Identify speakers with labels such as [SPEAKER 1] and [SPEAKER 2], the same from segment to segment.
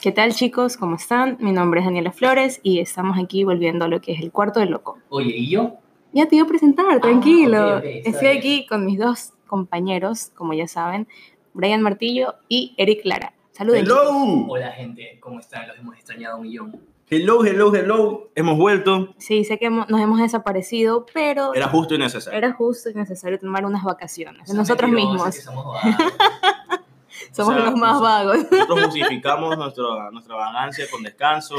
[SPEAKER 1] ¿Qué tal chicos? ¿Cómo están? Mi nombre es Daniela Flores y estamos aquí volviendo a lo que es el cuarto del loco.
[SPEAKER 2] Oye, ¿y yo?
[SPEAKER 1] Ya te iba a presentar, tranquilo.
[SPEAKER 2] Ah, ok, ok, está
[SPEAKER 1] Estoy
[SPEAKER 2] bien.
[SPEAKER 1] aquí con mis dos compañeros, como ya saben, Brian Martillo y Eric Lara. Saluden. chicos.
[SPEAKER 3] Hello,
[SPEAKER 2] Hola, gente, ¿cómo están? Los hemos extrañado un millón.
[SPEAKER 3] hello, hello, hello. Hemos vuelto.
[SPEAKER 1] Sí, sé que hemos- nos hemos desaparecido, pero
[SPEAKER 3] Era justo y necesario.
[SPEAKER 1] era justo y necesario tomar unas vacaciones.
[SPEAKER 2] Son
[SPEAKER 1] Nosotros
[SPEAKER 2] mentirosos,
[SPEAKER 1] mismos
[SPEAKER 2] que somos.
[SPEAKER 1] somos
[SPEAKER 3] O sea,
[SPEAKER 1] los más
[SPEAKER 3] nos-
[SPEAKER 1] vagos.
[SPEAKER 3] Nosotros justificamos nuestra, nuestra vagancia con descanso,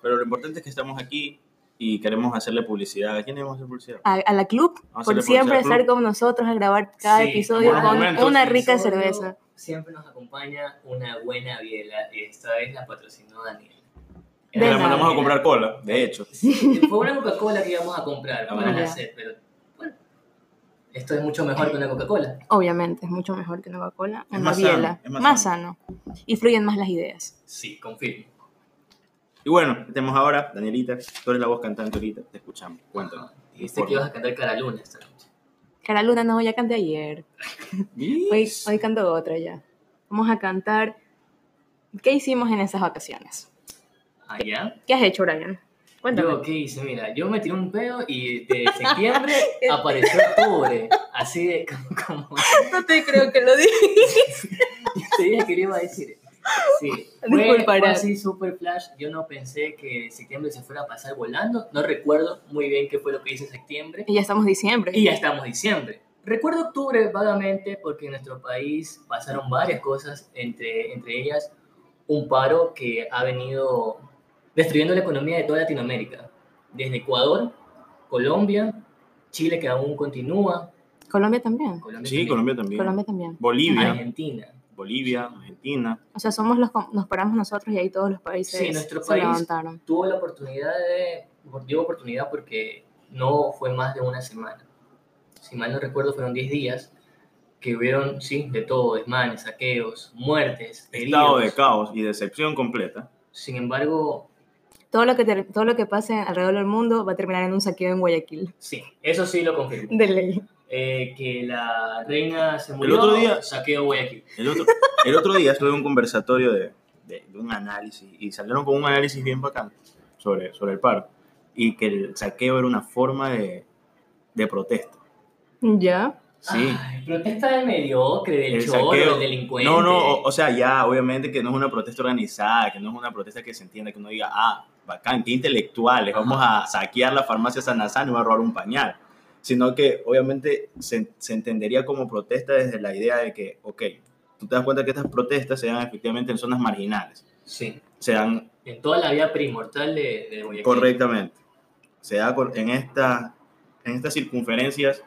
[SPEAKER 3] pero lo importante es que estamos aquí y queremos hacerle publicidad. ¿A quién le vamos a hacer publicidad?
[SPEAKER 1] A, a la club,
[SPEAKER 3] a
[SPEAKER 1] por siempre estar con nosotros a grabar cada
[SPEAKER 2] Sí,
[SPEAKER 1] episodio con
[SPEAKER 3] momentos.
[SPEAKER 1] una rica cerveza.
[SPEAKER 2] Siempre nos acompaña una buena biela. Esta vez la patrocinó Daniel.
[SPEAKER 1] De
[SPEAKER 3] Le
[SPEAKER 1] nada.
[SPEAKER 3] mandamos a comprar cola, de hecho.
[SPEAKER 2] Sí, fue una Coca-Cola que íbamos a comprar
[SPEAKER 3] Ah,
[SPEAKER 2] para la sed, pero esto es mucho mejor que una Coca-Cola.
[SPEAKER 1] Obviamente, es mucho mejor que una Coca-Cola,
[SPEAKER 3] Es
[SPEAKER 1] una
[SPEAKER 3] más sano,
[SPEAKER 1] biela.
[SPEAKER 3] es más
[SPEAKER 1] más sano. Y fluyen más las ideas.
[SPEAKER 2] Sí, confirmo.
[SPEAKER 3] Y bueno, tenemos ahora, Danielita, tú eres la voz cantante ahorita, te escuchamos. Cuéntanos.
[SPEAKER 2] Dijiste que ibas a cantar Cara Luna esta noche.
[SPEAKER 1] Cara Luna, no, ya canté ayer. Hoy, hoy canto otra ya. Vamos a cantar. ¿Qué hicimos en esas vacaciones?
[SPEAKER 2] Allá.
[SPEAKER 1] ¿Qué has hecho, Brian? Cuéntame.
[SPEAKER 2] Yo, ¿qué hice? Mira, yo me tiré un pedo y de septiembre apareció octubre. Así de como, como
[SPEAKER 1] No te creo que lo dijiste.
[SPEAKER 2] yo te dije que lo iba a decir. Sí, fue, fue así super flash. Yo no pensé que septiembre se fuera a pasar volando. No recuerdo muy bien qué fue lo que hice en septiembre.
[SPEAKER 1] Y ya estamos diciembre.
[SPEAKER 2] Y ya estamos diciembre. Recuerdo octubre vagamente porque en nuestro país pasaron varias cosas, entre, entre ellas un paro que ha venido destruyendo la economía de toda Latinoamérica. Desde Ecuador, Colombia, Chile que aún continúa,
[SPEAKER 1] Colombia también.
[SPEAKER 2] Colombia
[SPEAKER 3] Sí,
[SPEAKER 2] también,
[SPEAKER 3] Colombia también.
[SPEAKER 1] Colombia también.
[SPEAKER 3] Bolivia,
[SPEAKER 2] Argentina.
[SPEAKER 3] Bolivia, Argentina.
[SPEAKER 1] O sea, somos los nos paramos nosotros y ahí todos los países
[SPEAKER 2] Sí, nuestro
[SPEAKER 1] se
[SPEAKER 2] país
[SPEAKER 1] levantaron.
[SPEAKER 2] tuvo la oportunidad de, digo oportunidad porque no fue más de una semana. Si mal no recuerdo, fueron 10 días que hubieron, sí, de todo, desmanes, saqueos, muertes,
[SPEAKER 3] Estado de
[SPEAKER 2] heridos.
[SPEAKER 3] caos y decepción completa.
[SPEAKER 2] Sin embargo,
[SPEAKER 1] Todo lo que te- todo lo que pase alrededor del mundo va a terminar en un saqueo en Guayaquil.
[SPEAKER 2] sí, eso sí lo confirmo.
[SPEAKER 1] De ley.
[SPEAKER 2] Eh, que la reina se murió,
[SPEAKER 3] otro día-
[SPEAKER 2] saqueo Guayaquil.
[SPEAKER 3] El otro, el otro día estuve en un conversatorio de, de- de un análisis y salieron con un análisis bien bacán sobre, sobre el paro y que el saqueo era una forma de, de protesta.
[SPEAKER 1] ¿Ya?
[SPEAKER 3] Sí.
[SPEAKER 2] Ay, protesta del mediocre, del
[SPEAKER 3] El
[SPEAKER 2] choro,
[SPEAKER 3] saqueo.
[SPEAKER 2] del delincuente.
[SPEAKER 3] No, no, o, o sea, ya obviamente que no es una protesta organizada, que no es una protesta que se entienda, que uno diga, ah, bacán, qué intelectuales, vamos a saquear la farmacia Sanazán y voy a robar un pañal. Sino que obviamente se, se entendería como protesta desde la idea de que, ok, tú te das cuenta que estas protestas se dan efectivamente en zonas marginales,
[SPEAKER 2] Sí,
[SPEAKER 3] se dan
[SPEAKER 2] en toda la vía primordial de, de Guayaquil.
[SPEAKER 3] correctamente, se da en, esta, en estas circunferencias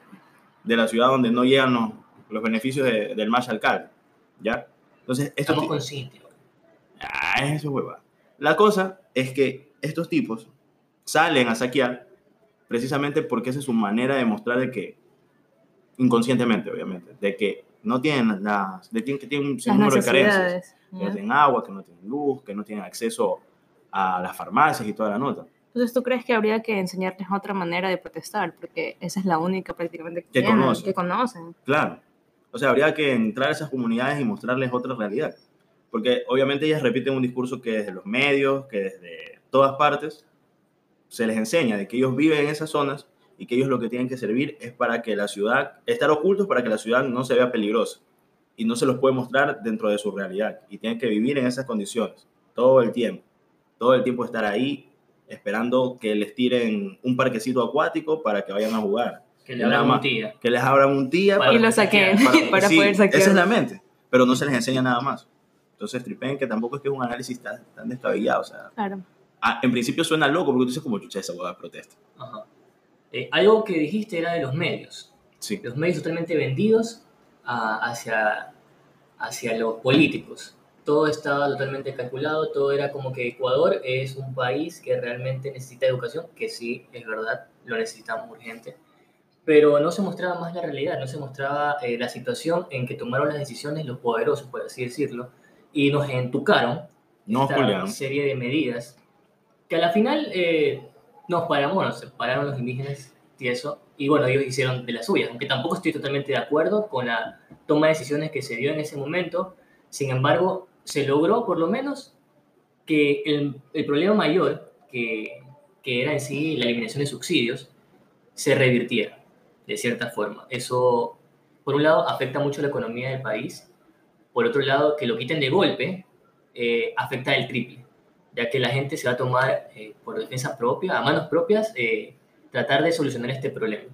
[SPEAKER 3] de la ciudad donde no llegan los, los beneficios de- del más alcalde, ¿ya? Entonces, esto
[SPEAKER 2] Estamos conscientes.
[SPEAKER 3] Ah, eso hueva. La cosa es que estos tipos salen a saquear precisamente porque esa es su manera de mostrar de que, inconscientemente obviamente, de que no tienen las, de que tienen un sinnúmero de carencias, que no tienen agua, que no tienen luz, que no tienen acceso a las farmacias y toda la nota.
[SPEAKER 1] Entonces, ¿tú crees que habría que enseñarles otra manera de protestar? Porque esa es la única prácticamente que,
[SPEAKER 3] Que
[SPEAKER 1] tienen,
[SPEAKER 3] conocen.
[SPEAKER 1] que conocen.
[SPEAKER 3] Claro. O sea, habría que entrar a esas comunidades y mostrarles otra realidad. Porque obviamente ellas repiten un discurso que desde los medios, que desde todas partes, se les enseña de que ellos viven en esas zonas y que ellos lo que tienen que servir es para que la ciudad, estar ocultos para que la ciudad no se vea peligrosa. Y no se los puede mostrar dentro de su realidad. Y tienen que vivir en esas condiciones todo el tiempo. Todo el tiempo estar ahí esperando que les tiren un parquecito acuático para que vayan a jugar.
[SPEAKER 2] Que le
[SPEAKER 3] Nada
[SPEAKER 2] hablan un día.
[SPEAKER 3] Que les abran un día
[SPEAKER 2] Para
[SPEAKER 1] y lo saquen
[SPEAKER 2] saquear,
[SPEAKER 1] para,
[SPEAKER 3] sí,
[SPEAKER 1] poder saquear.
[SPEAKER 3] Esa es la mente, pero no se les enseña nada más. Entonces, tripen que tampoco es que es un análisis tan, tan descabellado. O sea,
[SPEAKER 1] Claro.
[SPEAKER 3] ah, en principio suena loco porque tú dices como chucha esa de protesta.
[SPEAKER 2] Ajá. Eh, algo que dijiste era de los medios.
[SPEAKER 3] Sí,
[SPEAKER 2] Los medios totalmente vendidos a- hacia, hacia los políticos. Todo estaba totalmente calculado, todo era como que Ecuador es un país que realmente necesita educación, que sí, es verdad, lo necesitamos urgente, pero no se mostraba más la realidad, no se mostraba eh, la situación en que tomaron las decisiones los poderosos, por así decirlo, y nos entucaron
[SPEAKER 3] no,
[SPEAKER 2] esta
[SPEAKER 3] Julián.
[SPEAKER 2] serie de medidas que a la final eh, nos paramos, nos separaron los indígenas y eso, y bueno, ellos hicieron de las suyas, aunque tampoco estoy totalmente de acuerdo con la toma de decisiones que se dio en ese momento, sin embargo, se logró por lo menos que el, el problema mayor, que, que era en sí la eliminación de subsidios, se revirtiera de cierta forma. Eso, por un lado, afecta mucho la economía del país, por otro lado, que lo quiten de golpe, eh, afecta el triple, ya que la gente se va a tomar eh, por defensa propia, a manos propias, eh, tratar de solucionar este problema.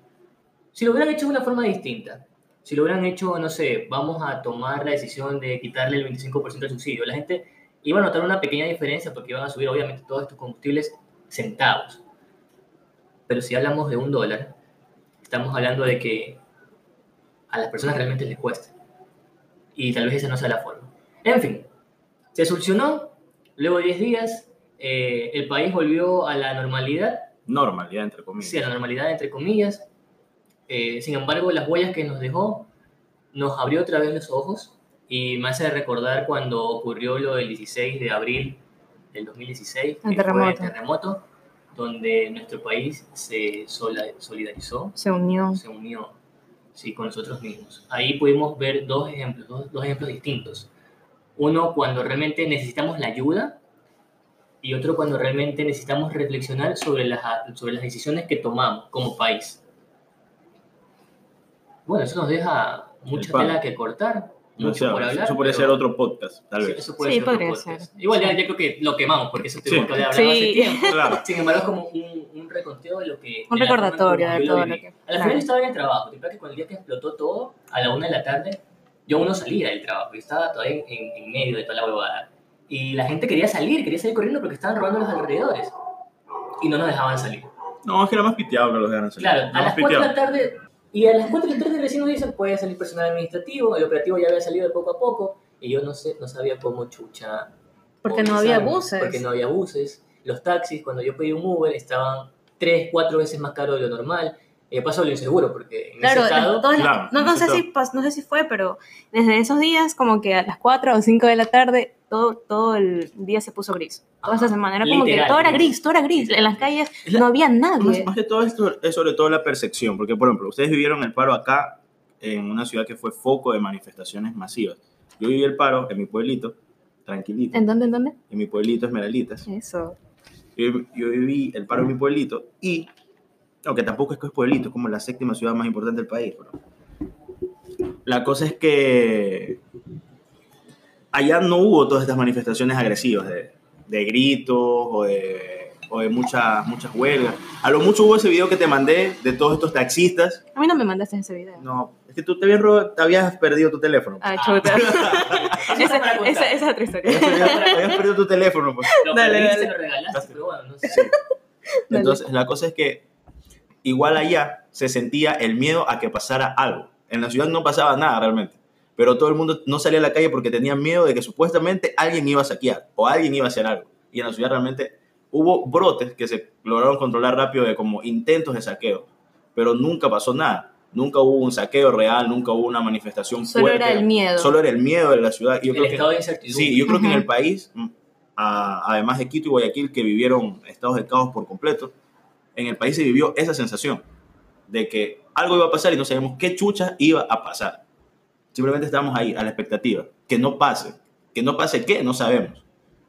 [SPEAKER 2] Si lo hubieran hecho de una forma distinta, si lo hubieran hecho, no sé, vamos a tomar la decisión de quitarle el 25% del subsidio, la gente iba a notar una pequeña diferencia porque iban a subir obviamente todos estos combustibles centavos. Pero si hablamos de un dólar, estamos hablando de que a las personas realmente les cuesta. Y tal vez esa no sea la forma. En fin, se solucionó. Luego de 10 días, eh, el país volvió a la normalidad.
[SPEAKER 3] Normalidad, entre comillas.
[SPEAKER 2] Sí, a la normalidad, entre comillas. Eh, sin embargo, las huellas que nos dejó nos abrió otra vez los ojos y me hace recordar cuando ocurrió lo del 16 de abril del 2016,
[SPEAKER 1] El
[SPEAKER 2] que fue
[SPEAKER 1] terremoto.
[SPEAKER 2] el terremoto, donde nuestro país se solidarizó,
[SPEAKER 1] Se unió.
[SPEAKER 2] se unió sí, con nosotros mismos. Ahí pudimos ver dos ejemplos, dos, dos ejemplos distintos. Uno cuando realmente necesitamos la ayuda y otro cuando realmente necesitamos reflexionar sobre las, sobre las decisiones que tomamos como país. Bueno, eso nos deja mucha tela que cortar,
[SPEAKER 3] No
[SPEAKER 2] mucho
[SPEAKER 3] sé,
[SPEAKER 2] por hablar.
[SPEAKER 3] eso podría
[SPEAKER 2] pero-
[SPEAKER 3] ser otro podcast, tal
[SPEAKER 2] Sí,
[SPEAKER 3] vez.
[SPEAKER 2] eso puede
[SPEAKER 1] Sí,
[SPEAKER 2] ser otro
[SPEAKER 1] podría
[SPEAKER 2] podcast.
[SPEAKER 1] ser.
[SPEAKER 2] Igual ya, ya creo que lo quemamos porque eso
[SPEAKER 3] Sí.
[SPEAKER 2] tuvimos que hablado hace
[SPEAKER 1] Sí.
[SPEAKER 2] tiempo.
[SPEAKER 3] Claro.
[SPEAKER 2] Sin embargo, es como un, un reconteo de lo que...
[SPEAKER 1] Un recordatorio de todo lo que-
[SPEAKER 2] A la
[SPEAKER 1] claro.
[SPEAKER 2] final estaba en el trabajo. Te que con el día que explotó todo, a la una de la tarde, yo aún no salía del trabajo. Yo estaba todavía en, en- en medio de toda la huevada. Y la gente quería salir, quería salir corriendo porque estaban robando los alrededores. Y no nos dejaban salir.
[SPEAKER 3] No, es que era más piteado que los de salir.
[SPEAKER 2] Claro,
[SPEAKER 3] Era
[SPEAKER 2] a las 4 de la tarde, y a las 4 de la tarde recién nos dicen, puede salir personal administrativo, el operativo ya había salido de poco a poco, y yo no sé, no sabía cómo chucha.
[SPEAKER 1] Porque no había buses.
[SPEAKER 2] Porque no había buses. Los taxis, cuando yo pedí un Uber, estaban 3, 4 veces más caros de lo normal. Y de paso lo inseguro, porque en
[SPEAKER 1] Claro,
[SPEAKER 2] ese estado...
[SPEAKER 1] todas las-
[SPEAKER 3] Claro,
[SPEAKER 1] no, no, sé si, no sé si fue, pero desde esos días, como que a las 4 o 5 de la tarde, todo, todo el día se puso gris. Toda esa semana era como que
[SPEAKER 2] Literal,
[SPEAKER 1] todo era
[SPEAKER 2] gris.
[SPEAKER 1] todo era gris. En las calles
[SPEAKER 3] Es la-
[SPEAKER 1] no había
[SPEAKER 3] Más,
[SPEAKER 1] nadie.
[SPEAKER 3] más que todo esto es sobre todo la percepción, porque por ejemplo, ustedes vivieron el paro acá en una ciudad que fue foco de manifestaciones masivas. Yo viví el paro en mi pueblito, tranquilito,
[SPEAKER 1] ¿En dónde, en dónde?
[SPEAKER 3] en mi pueblito Esmeralditas.
[SPEAKER 1] Eso.
[SPEAKER 3] Yo, yo viví el paro en mi pueblito y, aunque tampoco es que es pueblito, es como la séptima ciudad más importante del país. pero La cosa es que allá no hubo todas estas manifestaciones agresivas de, de gritos o de, o de muchas, muchas huelgas. A lo mucho hubo ese video que te mandé de todos estos taxistas.
[SPEAKER 1] A mí no me mandaste ese video.
[SPEAKER 3] No, es que tú te habías, te habías perdido tu teléfono.
[SPEAKER 1] Ah,
[SPEAKER 2] Ah.
[SPEAKER 1] chuta. Esa, esa, esa es otra historia.
[SPEAKER 3] Habías perdido, habías perdido tu teléfono. Pues.
[SPEAKER 2] Lo
[SPEAKER 1] Dale, dale.
[SPEAKER 2] lo regalaste, pero bueno, no sé.
[SPEAKER 1] Dale.
[SPEAKER 3] Entonces, la cosa es que igual allá se sentía el miedo a que pasara algo. En la ciudad no pasaba nada realmente, pero todo el mundo no salía a la calle porque tenían miedo de que supuestamente alguien iba a saquear o alguien iba a hacer algo. Y en la ciudad realmente hubo brotes que se lograron controlar rápido de como intentos de saqueo, pero nunca pasó nada. Nunca hubo un saqueo real, nunca hubo una manifestación
[SPEAKER 1] Solo
[SPEAKER 3] fuerte.
[SPEAKER 1] era el miedo.
[SPEAKER 3] Solo era el miedo de la ciudad. Y yo
[SPEAKER 2] El
[SPEAKER 3] creo que-
[SPEAKER 2] estado de incertidumbre.
[SPEAKER 3] Sí, yo creo que en el país, mm, a- además de Quito y Guayaquil, que vivieron estados de caos por completo, en el país se vivió esa sensación de que algo iba a pasar y no sabíamos qué chucha iba a pasar. Simplemente estábamos ahí, a la expectativa. Que no pase. Que no pase qué, no sabemos.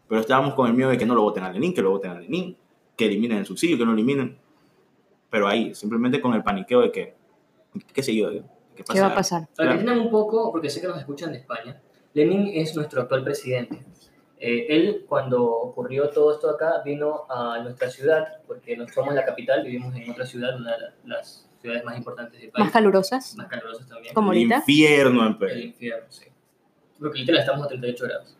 [SPEAKER 3] Pero estábamos con el miedo de que no lo voten a Lenin, que lo voten a Lenin, que eliminen el subsidio, que no lo eliminen. Pero ahí, simplemente con el paniqueo de que, qué sé yo, de que
[SPEAKER 1] ¿Qué va a pasar?
[SPEAKER 2] Para que entiendan un poco, porque sé que nos escuchan de España, Lenin es nuestro actual presidente. Eh, él, cuando ocurrió todo esto acá, vino a nuestra ciudad, porque no somos la capital, vivimos en otra ciudad, una de la- las ciudades más importantes del país.
[SPEAKER 1] ¿Más calurosas?
[SPEAKER 2] Más calurosas también.
[SPEAKER 1] Como
[SPEAKER 3] El
[SPEAKER 1] ahorita.
[SPEAKER 3] infierno en
[SPEAKER 2] El
[SPEAKER 3] Perú.
[SPEAKER 2] infierno, sí. Porque literal estamos a 38 grados.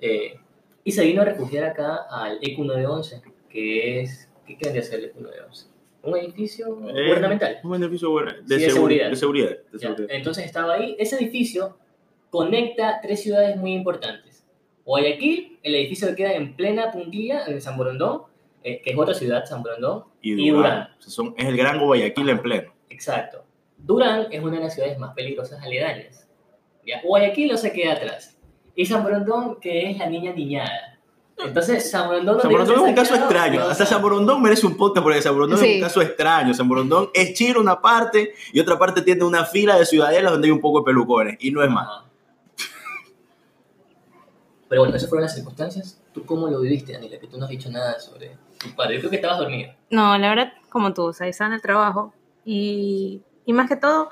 [SPEAKER 2] Eh, y se vino a refugiar acá al E EQ 911, que es... ¿Qué quiere hacer el EQ 911? Un edificio
[SPEAKER 3] Eh,
[SPEAKER 2] gubernamental.
[SPEAKER 3] Un beneficio bueno, de,
[SPEAKER 2] Sí, de
[SPEAKER 3] seguri-
[SPEAKER 2] seguridad.
[SPEAKER 3] de seguridad. de seguridad.
[SPEAKER 2] Entonces estaba ahí. Ese edificio conecta tres ciudades muy importantes. Guayaquil, el edificio que queda en plena puntilla, en San Borondón, eh, que es otra ciudad, San Borondón.
[SPEAKER 3] y
[SPEAKER 2] y
[SPEAKER 3] Durán.
[SPEAKER 2] Durán.
[SPEAKER 3] O sea, son- es el gran Guayaquil en pleno.
[SPEAKER 2] Exacto. Durán es una de las ciudades más peligrosas aledañas. ¿ya? Guayaquil no se queda atrás. Y San Borondón, que es la niña niñada. Entonces, San Borondón... no
[SPEAKER 3] San Borondón es un caso extraño.
[SPEAKER 2] pero, o
[SPEAKER 3] Hasta
[SPEAKER 2] sea,
[SPEAKER 3] San Borondón merece un podcast porque San Borondón es
[SPEAKER 1] Sí.
[SPEAKER 3] un caso extraño. San Borondón es Chile una parte y otra parte tiene una fila de ciudadelas donde hay un poco de pelucones y no es más.
[SPEAKER 2] Ajá. Pero bueno, esas fueron las circunstancias. ¿Tú cómo lo viviste, Daniela? Que tú no has dicho nada sobre tu padre. Yo creo que estabas dormida.
[SPEAKER 1] No, la verdad, como tú, o sea, estaba en el trabajo y, y más que todo,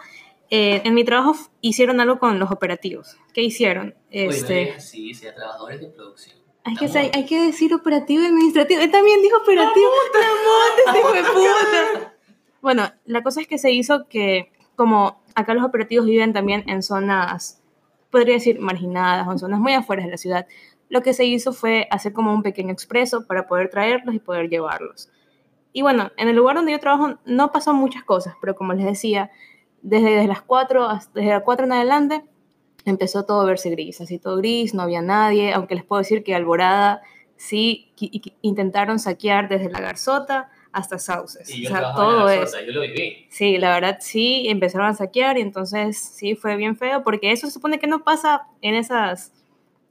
[SPEAKER 1] eh, en mi trabajo hicieron algo con los operativos. ¿Qué hicieron?
[SPEAKER 2] Oye, no
[SPEAKER 1] Este,
[SPEAKER 2] así, sea trabajadores de producción.
[SPEAKER 1] hay, que, hay que decir operativo y administrativo. Él también dijo operativo. ¡La monta, este puta! Bueno, la cosa es que se hizo que, como acá los operativos viven también en zonas, podría decir, marginadas o en zonas muy afuera de la ciudad, lo que se hizo fue hacer como un pequeño expreso para poder traerlos y poder llevarlos. Y bueno, en el lugar donde yo trabajo no pasó muchas cosas, pero como les decía, desde, las 4, hasta- desde las 4 en adelante empezó todo a verse gris, así todo gris, no había nadie, aunque les puedo decir que Alborada sí intentaron saquear desde la Garzota hasta Sauces.
[SPEAKER 2] Y yo
[SPEAKER 1] o sea, todo
[SPEAKER 2] en la
[SPEAKER 1] eso.
[SPEAKER 2] Sota, yo lo viví.
[SPEAKER 1] Sí, la verdad sí, empezaron a saquear y entonces sí fue bien feo, porque eso se supone que no pasa en esas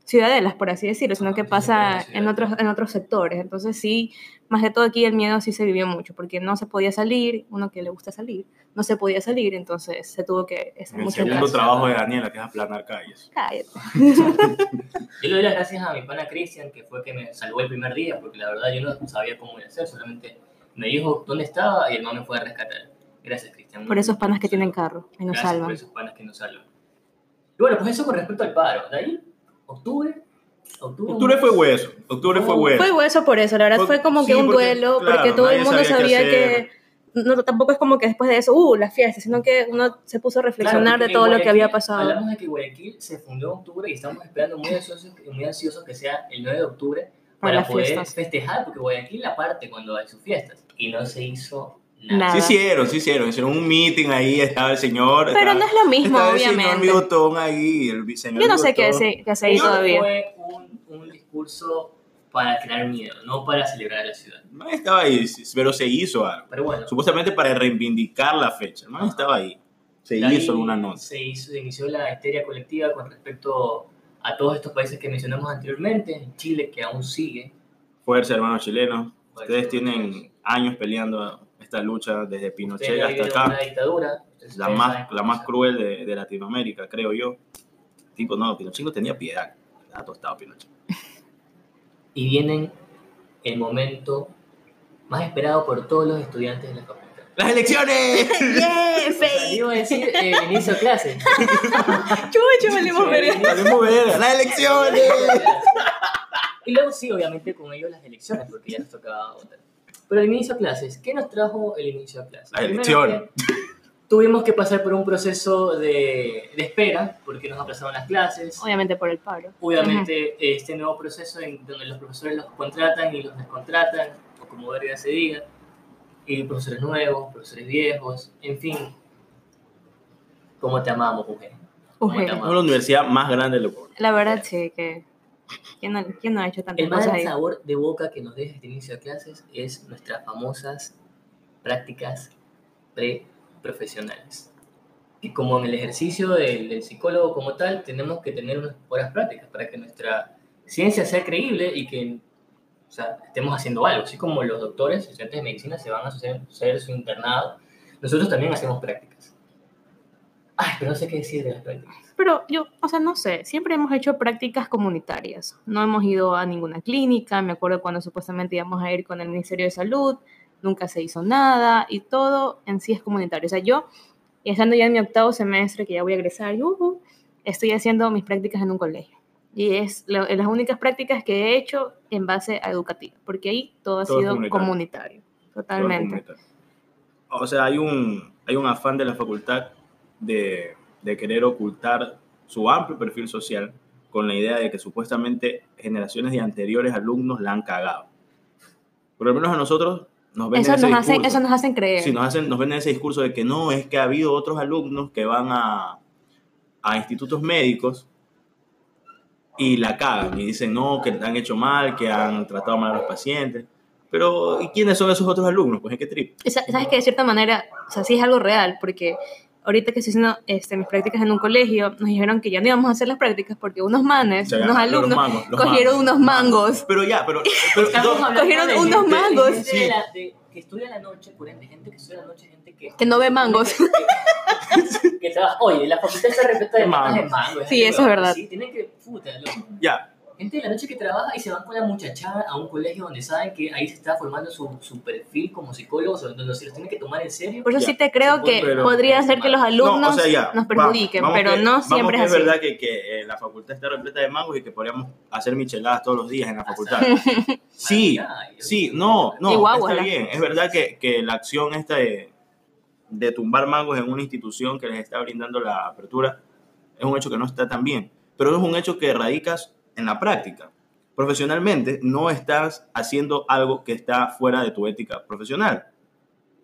[SPEAKER 1] ciudadelas, por así decirlo, sino
[SPEAKER 2] No,
[SPEAKER 1] que pasa en otros, en otros sectores. Entonces sí, más de todo aquí el miedo sí se vivió mucho, porque no se podía salir, uno que le gusta salir, no se podía salir, entonces se tuvo que estar
[SPEAKER 3] El segundo trabajo de Daniela, que es aplanar calles.
[SPEAKER 1] Cállate.
[SPEAKER 2] Yo le doy las gracias a mi pana Cristian, que fue que me salvó el primer día, porque la verdad yo no sabía cómo iba a hacer, solamente me dijo dónde estaba y el man me fue a rescatar. Gracias, Cristian.
[SPEAKER 1] Por esos panas que tienen carro y nos
[SPEAKER 2] Gracias
[SPEAKER 1] salvan.
[SPEAKER 2] por esos panas que nos salvan. Y bueno, pues eso con respecto al paro. De ahí, octubre. Octubre,
[SPEAKER 3] Octubre fue hueso. Octubre fue
[SPEAKER 2] Oh,
[SPEAKER 3] hueso.
[SPEAKER 1] Fue hueso por eso, la verdad
[SPEAKER 3] Fue-
[SPEAKER 1] como que
[SPEAKER 3] sí,
[SPEAKER 1] un
[SPEAKER 3] porque,
[SPEAKER 1] duelo,
[SPEAKER 3] claro,
[SPEAKER 1] porque todo el mundo
[SPEAKER 3] sabía
[SPEAKER 1] que... No, tampoco es como que después de eso, uh, la fiesta, sino que uno se puso a
[SPEAKER 2] Claro,
[SPEAKER 1] reflexionar
[SPEAKER 2] porque
[SPEAKER 1] de todo lo que había pasado.
[SPEAKER 2] Hablamos de que Guayaquil se fundó en octubre y estamos esperando muy ansiosos, muy ansiosos que sea el 9 de octubre
[SPEAKER 1] Para
[SPEAKER 2] para
[SPEAKER 1] las
[SPEAKER 2] poder
[SPEAKER 1] fiestas.
[SPEAKER 2] festejar, porque Guayaquil aparte cuando hay sus fiestas. Y no se hizo nada.
[SPEAKER 1] Nada.
[SPEAKER 3] Sí hicieron, sí hicieron. Hicieron un meeting ahí, estaba el señor.
[SPEAKER 1] Pero
[SPEAKER 3] estaba-
[SPEAKER 1] no es lo mismo,
[SPEAKER 3] estaba el señor
[SPEAKER 1] obviamente.
[SPEAKER 3] Bigotón ahí, el señor
[SPEAKER 1] Yo no sé qué hace, qué ahí
[SPEAKER 3] Yo-
[SPEAKER 1] todavía.
[SPEAKER 2] Fue un, un discurso para crear miedo, no para celebrar la ciudad.
[SPEAKER 3] No estaba ahí, pero se hizo algo.
[SPEAKER 2] Pero bueno,
[SPEAKER 3] Supuestamente para reivindicar la fecha. No estaba ahí. Se
[SPEAKER 2] ahí
[SPEAKER 3] hizo alguna nota.
[SPEAKER 2] Se, hizo, se inició la histeria colectiva con respecto a todos estos países que mencionamos anteriormente, en Chile que aún sigue.
[SPEAKER 3] Fuerza, hermanos chilenos. Ustedes tienen. Años peleando esta lucha desde Pinochet hasta acá.
[SPEAKER 2] una dictadura. ustedes
[SPEAKER 3] La más, la más cruel de, de Latinoamérica, creo yo. Tipo, no, Pinochet no tenía piedad. Estaba tostado Pinochet.
[SPEAKER 2] Y vienen el momento más esperado por todos los estudiantes de la facultad.
[SPEAKER 3] ¡Las elecciones!
[SPEAKER 1] ¡Yeah!
[SPEAKER 2] O sea, iba a decir eh, el inicio de clase.
[SPEAKER 1] ¡Chucho, valimos
[SPEAKER 2] Sí,
[SPEAKER 1] verga!
[SPEAKER 3] ¡Salimos ver! ¡Las elecciones!
[SPEAKER 2] Y luego sí, obviamente, con ellos las elecciones, porque ya nos tocaba votar. Pero el inicio de clases, ¿qué nos trajo el inicio de clases?
[SPEAKER 3] Elecciones.
[SPEAKER 2] que Tuvimos que pasar por un proceso de, de espera, porque nos aplazaron las clases.
[SPEAKER 1] Obviamente por el paro.
[SPEAKER 2] Obviamente, este nuevo proceso en donde los profesores los contratan y los descontratan, o como verga se diga, y profesores nuevos, profesores viejos, en fin. ¿Cómo te amamos, mujer? ¿Cómo
[SPEAKER 1] Ujú.
[SPEAKER 2] te
[SPEAKER 3] Es
[SPEAKER 2] amamos?
[SPEAKER 3] la universidad más grande del mundo.
[SPEAKER 1] La verdad, sí, que. ¿Quién no, quién no ha hecho tantas
[SPEAKER 2] El más
[SPEAKER 1] cosas
[SPEAKER 2] gran
[SPEAKER 1] ahí?
[SPEAKER 2] sabor de boca que nos deja este inicio de clases es nuestras famosas prácticas pre-profesionales. Y como en el ejercicio del, del psicólogo como tal, tenemos que tener unas horas prácticas para que nuestra ciencia sea creíble y que o sea, estemos haciendo algo. Así como los doctores, estudiantes de medicina, se van a hacer, hacer su internado, nosotros también hacemos prácticas. Ay, pero no sé qué decir de las prácticas.
[SPEAKER 1] Pero yo, o sea, no sé, siempre hemos hecho prácticas comunitarias. No hemos ido a ninguna clínica. Me acuerdo cuando supuestamente íbamos a ir con el Ministerio de Salud, nunca se hizo nada y todo en sí es comunitario. O sea, yo, estando ya en mi octavo semestre, que ya voy a egresar, yujú, estoy haciendo mis prácticas en un colegio. Y es lo- las únicas prácticas que he hecho en base a educativa, porque ahí todo ha
[SPEAKER 3] Todo es
[SPEAKER 1] sido
[SPEAKER 3] comunitario.
[SPEAKER 1] comunitario. Totalmente.
[SPEAKER 3] comunitario. O sea, hay un, hay un afán de la facultad de, de querer ocultar su amplio perfil social con la idea de que supuestamente generaciones de anteriores alumnos la han cagado. Por lo menos a nosotros nos ven
[SPEAKER 1] Eso
[SPEAKER 3] ese
[SPEAKER 1] nos, hacen,
[SPEAKER 3] discurso.
[SPEAKER 1] eso nos hacen creer.
[SPEAKER 3] Sí, nos, hacen, nos venden ese discurso de que no, es que ha habido otros alumnos que van a, a institutos médicos y la cagan y dicen no, que han hecho mal, que han tratado mal a los pacientes. Pero, ¿y quiénes son esos otros alumnos? Pues es que trip.
[SPEAKER 1] Sabes que de cierta manera, o sea, sí es algo real, porque ahorita que estoy haciendo este, mis prácticas en un colegio, nos dijeron que ya no íbamos a hacer las prácticas porque unos manes,
[SPEAKER 3] Se
[SPEAKER 1] unos
[SPEAKER 3] agarraron los
[SPEAKER 1] alumnos,
[SPEAKER 3] mangos, los
[SPEAKER 1] cogieron
[SPEAKER 3] mangos.
[SPEAKER 1] unos mangos.
[SPEAKER 3] Pero ya, pero... pero
[SPEAKER 2] hablando
[SPEAKER 1] Cogieron
[SPEAKER 2] de
[SPEAKER 1] unos
[SPEAKER 2] gente- de
[SPEAKER 1] mangos.
[SPEAKER 2] gente de la- de- que estudia la noche, por ende, gente que estudia la noche, gente que...
[SPEAKER 1] Que no ve mangos.
[SPEAKER 2] Que, que trabaja- oye, la facultad está repleta de
[SPEAKER 3] mangos.
[SPEAKER 2] mangos.
[SPEAKER 1] Sí, eso es verdad.
[SPEAKER 2] Sí, tienen que... Puta, loco.
[SPEAKER 3] ya,
[SPEAKER 2] Gente de la noche que trabaja y se van con la muchachada a un colegio donde saben que ahí se está formando su, su perfil como psicólogos, donde se los tienen que tomar en serio.
[SPEAKER 1] Por eso
[SPEAKER 3] Ya.
[SPEAKER 1] sí te creo que
[SPEAKER 3] Pero-
[SPEAKER 1] podría ser que los alumnos
[SPEAKER 3] No, o sea, ya,
[SPEAKER 1] nos perjudiquen,
[SPEAKER 3] vamos
[SPEAKER 1] pero
[SPEAKER 3] que-
[SPEAKER 1] no siempre es así.
[SPEAKER 3] verdad que, que eh, la facultad está repleta de mangos y que podríamos hacer micheladas todos los días en la facultad. Sí, sí, no, no, está bien. Es verdad que, que la acción esta de, de tumbar mangos en una institución que les está brindando la apertura es un hecho que no está tan bien, pero es un hecho que radicas en la práctica. Profesionalmente no estás haciendo algo que está fuera de tu ética profesional.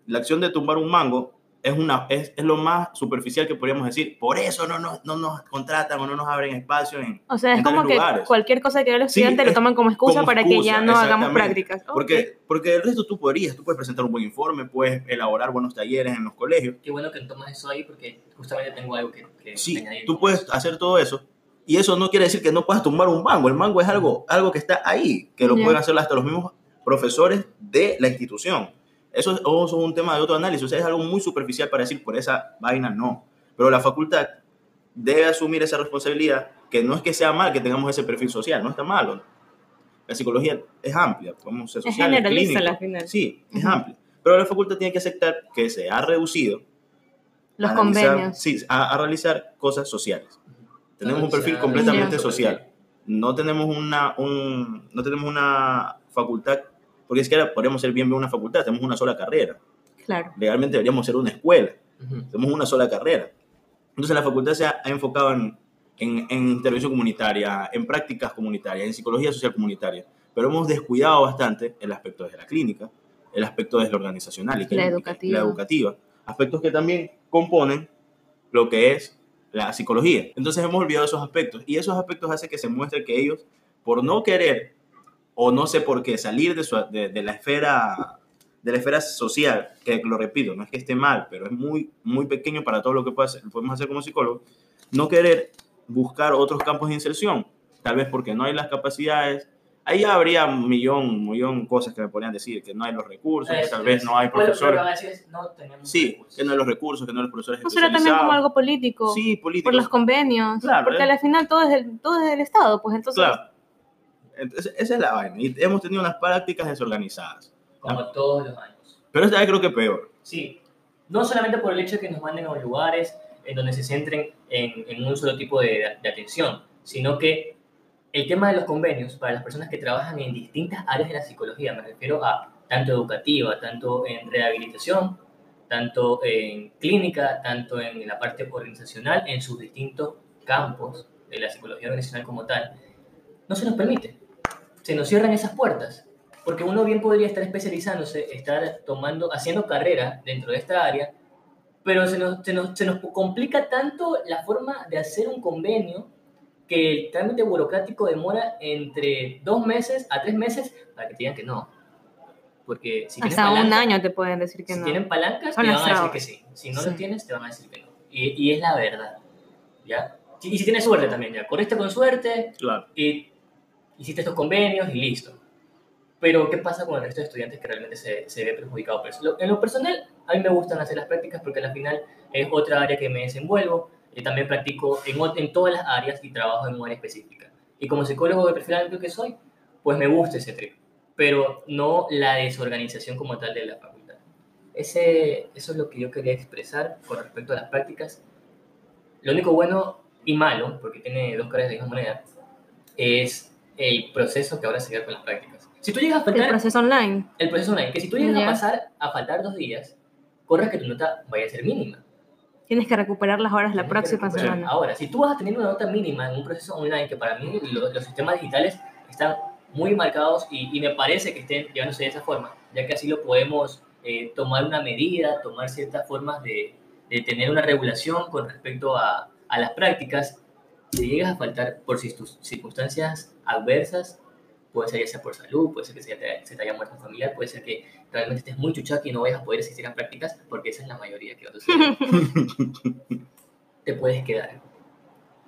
[SPEAKER 3] La acción de tumbar un mango es, una, es, es lo más superficial que podríamos decir. Por eso no nos, no nos contratan o no nos abren espacio en,
[SPEAKER 1] O sea, es
[SPEAKER 3] en
[SPEAKER 1] como que
[SPEAKER 3] lugares.
[SPEAKER 1] cualquier cosa que haga el
[SPEAKER 3] Sí,
[SPEAKER 1] estudiante lo
[SPEAKER 3] es
[SPEAKER 1] toman como excusa
[SPEAKER 3] como
[SPEAKER 1] para que ya no hagamos prácticas.
[SPEAKER 3] Porque, porque el resto tú podrías, tú puedes presentar un buen informe, puedes elaborar buenos talleres en los colegios.
[SPEAKER 2] Qué bueno que tomas eso ahí porque justamente tengo algo que, que
[SPEAKER 3] Sí,
[SPEAKER 2] añadir.
[SPEAKER 3] tú puedes hacer todo eso. Y eso no quiere decir que no puedas tumbar un mango. El mango es algo, algo que está ahí, que lo
[SPEAKER 1] Ya.
[SPEAKER 3] pueden hacer hasta los mismos profesores de la institución. Eso es, eso es un tema de otro análisis. O sea, es algo muy superficial para decir por esa vaina no. Pero la facultad debe asumir esa responsabilidad, que no es que sea mal que tengamos ese perfil social, no está malo. La psicología es amplia, podemos ser
[SPEAKER 1] Es
[SPEAKER 3] social,
[SPEAKER 1] generalista
[SPEAKER 3] clínico.
[SPEAKER 1] al final.
[SPEAKER 3] Sí, es
[SPEAKER 1] Ujú.
[SPEAKER 3] amplia. Pero la facultad tiene que aceptar que se ha reducido
[SPEAKER 1] Los
[SPEAKER 3] a realizar-
[SPEAKER 1] convenios.
[SPEAKER 3] Sí, a, a realizar cosas sociales. Tenemos un perfil completamente social. No tenemos una, un, no tenemos una facultad, porque es que ahora podríamos ser bien bien una facultad, tenemos una sola carrera.
[SPEAKER 1] Claro.
[SPEAKER 3] Legalmente deberíamos ser una escuela,
[SPEAKER 2] Ujú.
[SPEAKER 3] tenemos una sola carrera. Entonces la facultad se ha, ha enfocado en, en, en intervención comunitaria, en prácticas comunitarias, en psicología social comunitaria, pero hemos descuidado bastante el aspecto desde la clínica, el aspecto desde lo organizacional y
[SPEAKER 1] La
[SPEAKER 3] clínica,
[SPEAKER 1] educativa.
[SPEAKER 3] la educativa, aspectos que también componen lo que es la psicología. Entonces hemos olvidado esos aspectos y esos aspectos hacen que se muestre que ellos, por no querer o no sé por qué salir de, su- de, la esfera de la esfera social, que lo repito, no es que esté mal, pero es muy, muy pequeño para todo lo que puede hacer- podemos hacer como psicólogos, no querer buscar otros campos de inserción, tal vez porque no hay las capacidades. Ahí habría un millón, un millón cosas que me podrían decir, que no hay los recursos, que
[SPEAKER 2] Eso,
[SPEAKER 3] tal vez no hay profesores.
[SPEAKER 2] que es, no tenemos
[SPEAKER 3] Sí,
[SPEAKER 2] recursos.
[SPEAKER 3] que no hay los recursos, que no hay los profesores
[SPEAKER 1] ¿No será también como algo político?
[SPEAKER 3] Sí, políticos.
[SPEAKER 1] por los convenios.
[SPEAKER 3] Claro,
[SPEAKER 1] porque
[SPEAKER 3] ¿eh?
[SPEAKER 1] al final todo es, del, todo es del Estado, pues entonces.
[SPEAKER 3] Claro. Entonces, esa es la vaina. Y hemos tenido unas prácticas desorganizadas.
[SPEAKER 2] Como todos los años.
[SPEAKER 3] Pero esta vez creo que peor.
[SPEAKER 2] Sí, no solamente por el hecho de que nos manden a los lugares en donde se centren en, en un solo tipo de, de atención, sino que el tema de los convenios para las personas que trabajan en distintas áreas de la psicología, me refiero a tanto educativa, tanto en rehabilitación, tanto en clínica, tanto en la parte organizacional, en sus distintos campos de la psicología organizacional como tal, no se nos permite. Se nos cierran esas puertas. Porque uno bien podría estar especializándose, estar tomando, haciendo carrera dentro de esta área, pero se nos, se nos, se nos complica tanto la forma de hacer un convenio que el trámite burocrático demora entre dos meses a tres meses para que te digan que no. Porque si
[SPEAKER 1] Hasta un
[SPEAKER 2] palanca-
[SPEAKER 1] año te pueden decir que
[SPEAKER 2] si
[SPEAKER 1] no.
[SPEAKER 2] tienen palancas,
[SPEAKER 1] Son
[SPEAKER 2] te van a decir que sí. Si no
[SPEAKER 1] Sí.
[SPEAKER 2] lo tienes, te van a decir que no. Y, y es la verdad. ¿Ya? Y si tienes suerte también, ya. Corriste con suerte
[SPEAKER 3] Claro.
[SPEAKER 2] y hiciste estos convenios y listo. Pero, ¿qué pasa con el resto de estudiantes que realmente se, se ve perjudicado por eso? Lo- En lo personal, a mí me gustan hacer las prácticas porque al final es otra área que me desenvuelvo. Y también practico en, en todas las áreas y trabajo en un área específica. Y como psicólogo de perfil amplio que soy, pues me gusta ese trip. Pero no la desorganización como tal de la facultad. Ese, eso es lo que yo quería expresar con respecto a las prácticas. Lo único bueno y malo, porque tiene dos caras de la misma moneda, es el proceso que ahora se da con las prácticas. Si tú llegas a
[SPEAKER 1] El
[SPEAKER 2] faltar
[SPEAKER 1] proceso online.
[SPEAKER 2] el proceso online, que si tú llegas
[SPEAKER 1] Ya.
[SPEAKER 2] a pasar a faltar dos días, corres que tu nota vaya a ser mínima.
[SPEAKER 1] Tienes que recuperar las horas la próxima semana.
[SPEAKER 2] Ahora, si tú vas a tener una nota mínima en un proceso online, que para mí lo- los sistemas digitales están muy marcados y, y me parece que estén llevándose de esa forma, ya que así lo podemos eh, tomar una medida, tomar ciertas formas de, de tener una regulación con respecto a, a las prácticas. Si llegas a faltar por circun- circunstancias adversas, puede ser ya sea por salud, puede ser que se te, se te haya muerto un familiar, puede ser que realmente estés muy chuchaque y no vayas a poder asistir a prácticas, porque esa es la mayoría que va a te puedes quedar.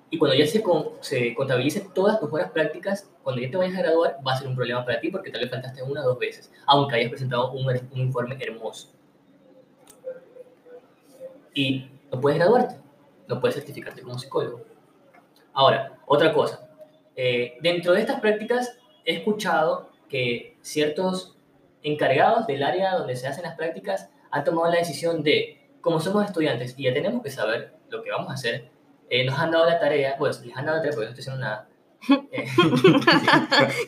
[SPEAKER 2] Y cuando ya se, con- se contabilice todas tus horas prácticas, cuando ya te vayas a graduar, va a ser un problema para ti porque tal vez faltaste una o dos veces, aunque hayas presentado un, un informe hermoso. Y no puedes graduarte, no puedes certificarte como psicólogo. Ahora, otra cosa, Eh, dentro de estas prácticas he escuchado que ciertos encargados del área donde se hacen las prácticas han tomado la decisión de, como somos estudiantes y ya tenemos que saber lo que vamos a hacer, eh, nos han dado la tarea, pues les han dado la tarea porque no estoy haciendo nada. eh,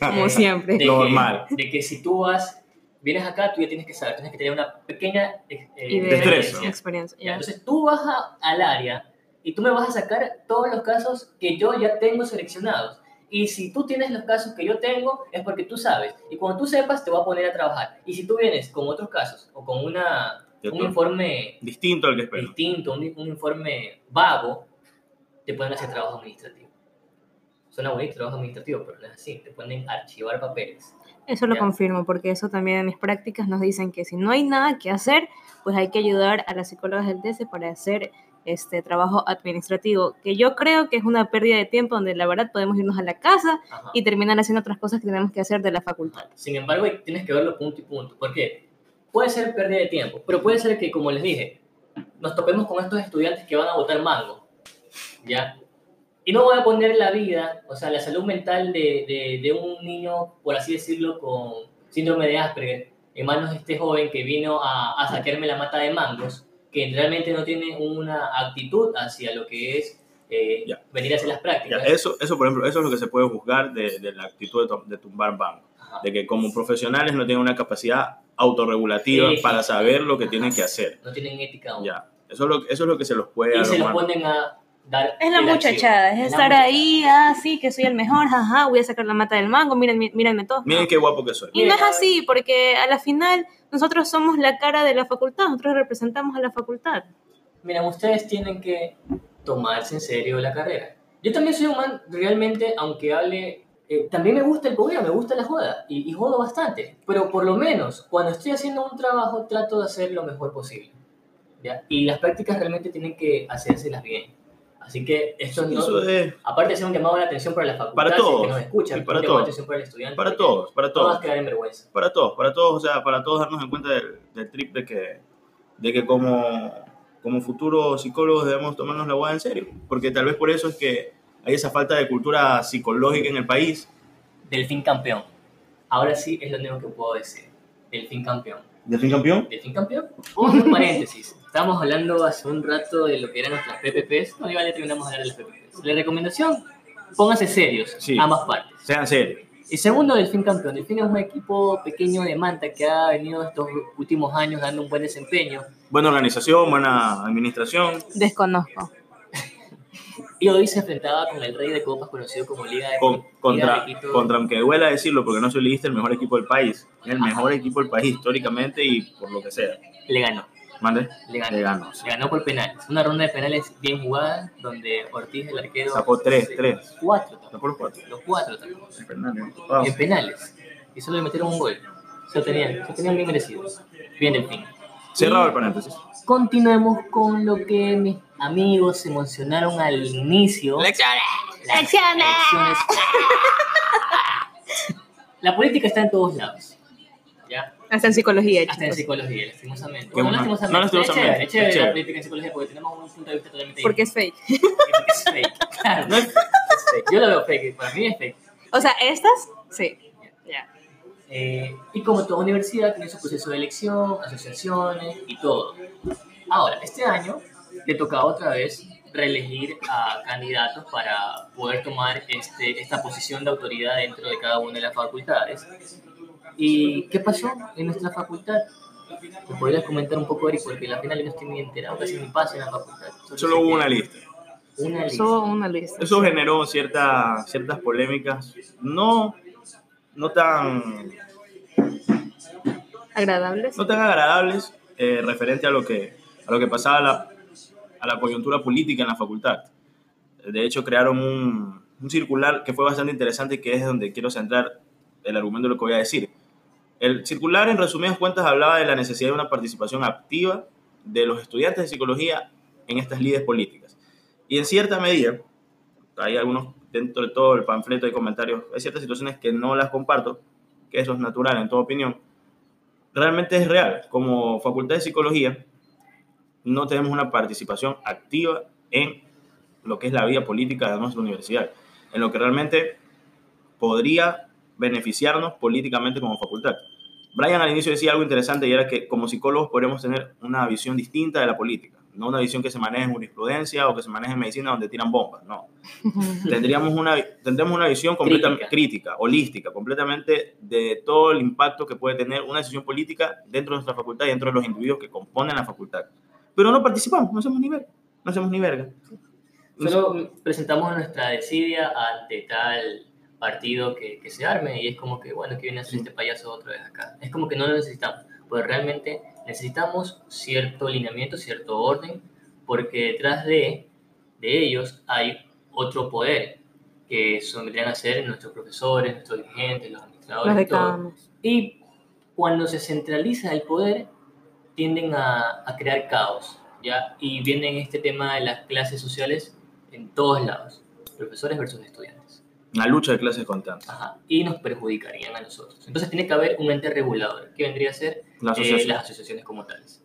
[SPEAKER 1] Como
[SPEAKER 2] eh,
[SPEAKER 1] siempre.
[SPEAKER 2] de
[SPEAKER 3] Normal.
[SPEAKER 2] Que, de que si tú vas, vienes acá, tú ya tienes que saber, tienes que tener una pequeña eh, experiencia.
[SPEAKER 1] experiencia.
[SPEAKER 2] Ya. Entonces tú vas a- al área y tú me vas a sacar todos los casos que yo ya tengo seleccionados. Y si tú tienes los casos que yo tengo, es porque tú sabes. Y cuando tú sepas, te voy a poner a trabajar. Y si tú vienes con otros casos o con una, un informe
[SPEAKER 3] Distinto al que espero.
[SPEAKER 2] distinto, un, un informe vago, te pueden hacer trabajo administrativo. Suena bonito trabajo administrativo, pero no es así. Te pueden archivar papeles.
[SPEAKER 1] Eso lo
[SPEAKER 2] Ya.
[SPEAKER 1] confirmo, porque eso también en mis prácticas nos dicen que si no hay nada que hacer, pues hay que ayudar a las psicólogas del DS para hacer este trabajo administrativo, que yo creo que es una pérdida de tiempo donde la verdad podemos irnos a la casa
[SPEAKER 2] Ajá.
[SPEAKER 1] y terminar haciendo otras cosas que tenemos que hacer de la facultad.
[SPEAKER 2] Sin embargo, tienes que verlo punto y punto. ¿Por qué? Puede ser pérdida de tiempo, pero puede ser que, como les dije, nos topemos con estos estudiantes que van a votar mango. ¿Ya? Y no voy a poner la vida, o sea, la salud mental de, de, de un niño, por así decirlo, con síndrome de Asperger, en manos de este joven que vino a, a saquearme la mata de mangos, que realmente no tiene una actitud hacia lo que es eh, venir a hacer las prácticas.
[SPEAKER 3] eso, eso, por ejemplo, eso es lo que se puede juzgar de, de la actitud de, de tumbar bancos.
[SPEAKER 2] Ajá.
[SPEAKER 3] De que como profesionales no tienen una capacidad autorregulativa
[SPEAKER 2] Sí.
[SPEAKER 3] para saber lo que tienen que hacer.
[SPEAKER 2] No tienen ética aún.
[SPEAKER 3] Ya, eso es lo, eso es lo que se los puede
[SPEAKER 2] y se lo
[SPEAKER 3] abrumar.
[SPEAKER 2] ponen a dar.
[SPEAKER 1] Es la muchachada, es estar
[SPEAKER 2] muchachada.
[SPEAKER 1] ahí, ah, sí, que soy el mejor, jaja, voy a sacar la mata del mango, miren, mírenme todos.
[SPEAKER 3] Miren qué guapo que soy.
[SPEAKER 1] Y no es así, porque a la final nosotros somos la cara de la facultad, nosotros representamos a la facultad.
[SPEAKER 2] Miren, ustedes tienen que tomarse en serio la carrera. Yo también soy un man, realmente, aunque hable. eh, también me gusta el poder, me gusta la joda y, y jodo bastante. Pero por lo menos, cuando estoy haciendo un trabajo, trato de hacer lo mejor posible. ¿ya? Y las prácticas realmente tienen que hacérselas bien. Así que esto no.
[SPEAKER 3] Eso es
[SPEAKER 2] Aparte de ser un llamado de atención para la facultad,
[SPEAKER 3] Para
[SPEAKER 2] si es
[SPEAKER 3] todos,
[SPEAKER 2] que nos escuchan,
[SPEAKER 3] y para todos.
[SPEAKER 2] atención para el estudiante.
[SPEAKER 3] para todos, para
[SPEAKER 2] Todas
[SPEAKER 3] todos.
[SPEAKER 2] quedan en vergüenza.
[SPEAKER 3] Para todos, para todos, o sea, para todos darnos en cuenta del, del trip de que, de que como, como futuros psicólogos debemos tomarnos la hueá en serio. Porque tal vez por eso es que hay esa falta de cultura psicológica en el país.
[SPEAKER 2] Delfín campeón. Ahora sí es lo único que puedo decir. Delfín campeón.
[SPEAKER 3] ¿De fin campeón?
[SPEAKER 2] Delfín campeón. Un paréntesis. Estábamos hablando hace un rato de lo que eran nuestras PPPs. No, igual ya terminamos de hablar de las PPPs. La recomendación, pónganse serios,
[SPEAKER 3] Sí.
[SPEAKER 2] ambas partes.
[SPEAKER 3] Sean serios.
[SPEAKER 2] Y segundo, Delfín campeón. Delfín es un equipo pequeño de Manta que ha venido estos últimos años dando un buen desempeño.
[SPEAKER 3] Buena organización, buena administración.
[SPEAKER 1] Desconozco.
[SPEAKER 2] Y hoy se enfrentaba con el rey de copas conocido como Liga de,
[SPEAKER 3] Con-
[SPEAKER 2] Liga
[SPEAKER 3] contra,
[SPEAKER 2] de Quito.
[SPEAKER 3] contra, aunque duela decirlo, porque no soy liguista, el mejor equipo del país. Es el mejor equipo del país históricamente y por lo que sea.
[SPEAKER 2] Le ganó.
[SPEAKER 3] Mande.
[SPEAKER 2] Le ganó.
[SPEAKER 3] Le ganó, sí.
[SPEAKER 2] Ganó por penales. Una ronda de penales bien jugada donde Ortiz, el arquero.
[SPEAKER 3] Sacó tres,
[SPEAKER 2] se-
[SPEAKER 3] tres.
[SPEAKER 2] Cuatro. también.
[SPEAKER 3] Sacó los cuatro.
[SPEAKER 2] Los cuatro también.
[SPEAKER 3] Wow.
[SPEAKER 2] En penales. Y solo le metieron un gol. Se lo tenían, se lo tenían bien merecidos. Bien, en fin.
[SPEAKER 3] Cerrado el paréntesis.
[SPEAKER 2] Continuemos con lo que mis amigos se emocionaron al inicio.
[SPEAKER 1] ¡Lecciones! ¡Lecciones!
[SPEAKER 2] elecciones. La política está en todos lados.
[SPEAKER 1] Hasta en psicología,
[SPEAKER 2] Hasta en
[SPEAKER 1] chicos.
[SPEAKER 2] psicología, lastimosamente. Bueno,
[SPEAKER 3] bueno.
[SPEAKER 2] lastimosamente.
[SPEAKER 3] No lastimosamente,
[SPEAKER 2] Es chévere, es chévere
[SPEAKER 3] es chévere.
[SPEAKER 2] la política en psicología porque tenemos un punto de vista totalmente
[SPEAKER 1] Porque es fake.
[SPEAKER 2] diferente. es fake. Claro, no es, es fake. Yo lo veo fake, para mí es fake.
[SPEAKER 1] O sea, estas, sí. Ya.
[SPEAKER 2] Eh, y como toda universidad tiene su proceso de elección, asociaciones y todo. Ahora, este año le tocaba otra vez reelegir a candidatos para poder tomar este, esta posición de autoridad dentro de cada una de las facultades. ¿Y qué pasó en nuestra facultad? ¿Me podrías comentar un poco, Eric? Porque al final yo no estoy muy enterado, casi ni paso en la facultad.
[SPEAKER 3] Solo
[SPEAKER 2] sé
[SPEAKER 3] hubo
[SPEAKER 2] que-
[SPEAKER 3] una lista.
[SPEAKER 2] Una lista.
[SPEAKER 1] Solo una lista.
[SPEAKER 3] Eso generó cierta, ciertas polémicas, no, no, tan,
[SPEAKER 1] Agradables.
[SPEAKER 3] no tan agradables eh, referente a lo que, a lo que pasaba a la, a la coyuntura política en la facultad. De hecho, crearon un, un circular que fue bastante interesante, que es donde quiero centrar el argumento de lo que voy a decir. El circular, en resumidas cuentas, hablaba de la necesidad de una participación activa de los estudiantes de psicología en estas lides políticas. Y en cierta medida, hay algunos, dentro de todo el panfleto hay comentarios, hay ciertas situaciones que no las comparto, que eso es natural en toda opinión, realmente es real. Como facultad de psicología, no tenemos una participación activa en lo que es la vida política de nuestra universidad, en lo que realmente podría beneficiarnos políticamente como facultad. Brian al inicio decía algo interesante y era que como psicólogos podríamos tener una visión distinta de la política, no una visión que se maneje en jurisprudencia o que se maneje en medicina donde tiran bombas, no. Tendríamos una, tendríamos una visión completamente crítica. holística, completamente de todo el impacto que puede tener una decisión política dentro de nuestra facultad y dentro de los individuos que componen la facultad. Pero no participamos, no hacemos ni verga, no hacemos ni verga.
[SPEAKER 2] Solo presentamos nuestra desidia ante tal partido que, que, se arme y es como que, bueno, que viene a hacer este payaso otra vez acá. Es como que no lo necesitamos, pues realmente necesitamos cierto alineamiento, cierto orden, porque detrás de, de ellos hay otro poder, que son, vendrían a ser nuestros profesores, nuestros dirigentes, los administradores. Los y cuando se centraliza el poder, tienden a, a, crear caos, ¿ya? Y viene este tema de las clases sociales en todos lados, profesores versus estudiantes.
[SPEAKER 3] Una lucha de clases constantes.
[SPEAKER 2] Ajá, y nos perjudicarían a nosotros. Entonces tiene que haber un ente regulador, que vendría a ser eh, las asociaciones como tales.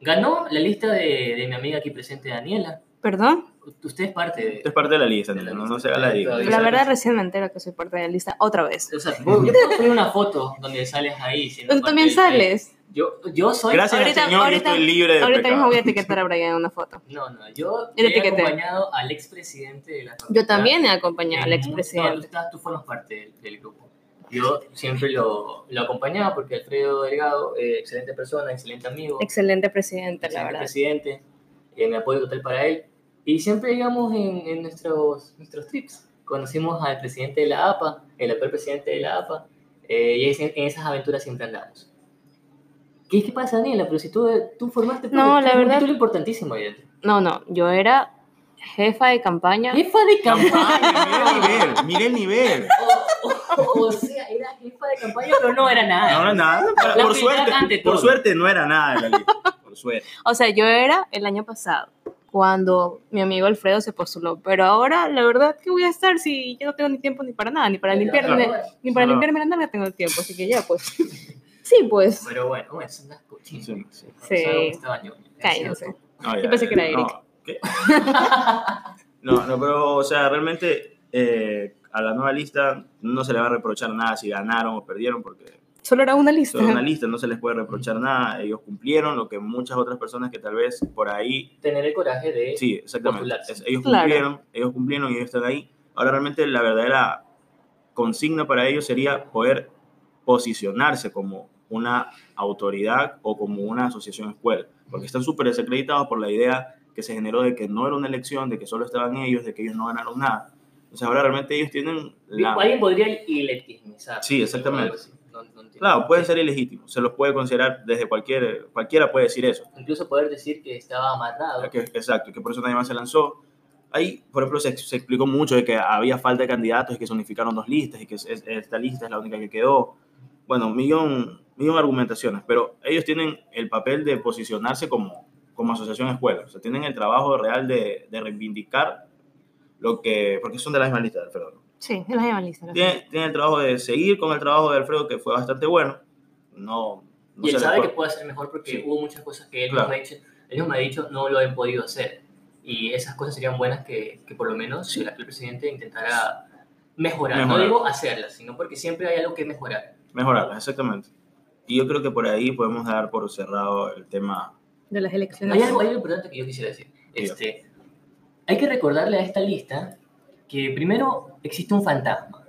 [SPEAKER 2] Ganó la lista de, de mi amiga aquí presente, Daniela.
[SPEAKER 1] ¿Perdón?
[SPEAKER 2] Usted es parte de...
[SPEAKER 3] Usted es parte de la lista, de la no, no se haga la
[SPEAKER 1] lista. La verdad, recién me entero que soy parte de la lista otra vez.
[SPEAKER 2] O sea, yo puedo poner una foto donde sales ahí.
[SPEAKER 1] ¿Tú también sales?
[SPEAKER 2] Yo, yo soy...
[SPEAKER 3] Gracias ahorita, señor, ahorita, yo estoy libre de
[SPEAKER 1] Ahorita mismo voy a etiquetar a Brian en una foto.
[SPEAKER 2] No, no, yo he acompañado al expresidente de la facultad.
[SPEAKER 1] Yo también he acompañado al expresidente.
[SPEAKER 2] No, tú, tú formas parte del, del, grupo. Yo siempre lo, lo acompañaba porque Alfredo Delgado, eh, excelente persona, excelente amigo.
[SPEAKER 1] Excelente presidente, la verdad.
[SPEAKER 2] presidente, eh, me apoyo total para él. Y siempre, digamos, en, en nuestros, nuestros trips, conocimos al presidente de la APA, el actual presidente de la APA, eh, y en esas aventuras siempre andamos. ¿Qué, ¿Qué pasa, Daniela? Pero si tú, tú formaste
[SPEAKER 1] no, la verdad,
[SPEAKER 2] un importantísimo ahí dentro.
[SPEAKER 1] No, no, yo era jefa de campaña.
[SPEAKER 2] Jefa de campaña,
[SPEAKER 3] mira el nivel, mira el nivel.
[SPEAKER 2] O, o, o, sea, era jefa de campaña, pero no era nada.
[SPEAKER 3] No era nada. Por, suerte, por suerte no era nada en la lista. Por suerte.
[SPEAKER 1] O sea, yo era el año pasado cuando mi amigo Alfredo se postuló. Pero ahora, la verdad, ¿qué voy a estar si yo no tengo ni tiempo ni para nada? Ni para limpiarme, ni para limpiarme la nalga tengo tiempo, así que ya, pues. Sí, pues.
[SPEAKER 2] Pero bueno, es una cochina.
[SPEAKER 1] Sí, sí. sí. Cállense.
[SPEAKER 3] No,
[SPEAKER 1] yo pensé que era Eric.
[SPEAKER 3] No, ¿qué? no, no, pero, o sea, realmente eh, a la nueva lista no se le va a reprochar nada si ganaron o perdieron, porque
[SPEAKER 1] Solo era una lista.
[SPEAKER 3] Solo una lista, no se les puede reprochar nada. Ellos cumplieron lo que muchas otras personas que tal vez por ahí...
[SPEAKER 2] Tener el coraje de...
[SPEAKER 3] Sí, exactamente. ellos cumplieron, ellos cumplieron y ellos están ahí. Ahora realmente la verdadera consigna para ellos sería poder posicionarse como una autoridad o como una asociación escuela, porque están súper desacreditados por la idea que se generó de que no era una elección, de que solo estaban ellos, de que ellos no ganaron nada. O sea, ahora realmente ellos tienen...
[SPEAKER 2] La... Alguien podría ilegitimizar.
[SPEAKER 3] Sí, exactamente. Claro, pueden ser ilegítimos, se los puede considerar desde cualquier, cualquiera puede decir eso.
[SPEAKER 2] Incluso poder decir que estaba amarrado.
[SPEAKER 3] Que, exacto, que por eso nadie más se lanzó. Ahí, por ejemplo, se, se, explicó mucho de que había falta de candidatos y que se unificaron dos listas y que esta lista es la única que quedó. Bueno, millón, millón argumentaciones, pero ellos tienen el papel de posicionarse como, como asociación escuela. O sea, tienen el trabajo real de, de reivindicar lo que, porque son de la misma lista, Alfredo.
[SPEAKER 1] Sí, de la misma lista.
[SPEAKER 3] Tiene, tiene, el trabajo de seguir con el trabajo de Alfredo, que fue bastante bueno. No,
[SPEAKER 2] no y él sabe que puede hacer mejor porque sí. hubo muchas cosas que él, claro. me ha dicho, él me ha dicho no lo han podido hacer. Y esas cosas serían buenas que, que por lo menos sí. el presidente intentara mejorar. mejorar. No digo hacerlas, sino porque siempre hay algo que mejorar.
[SPEAKER 3] Mejorarlas, exactamente. Y yo creo que por ahí podemos dar por cerrado el tema
[SPEAKER 1] de las elecciones.
[SPEAKER 2] Hay algo, hay algo importante que yo quisiera decir. Este, hay que recordarle a esta lista que primero existe un fantasma.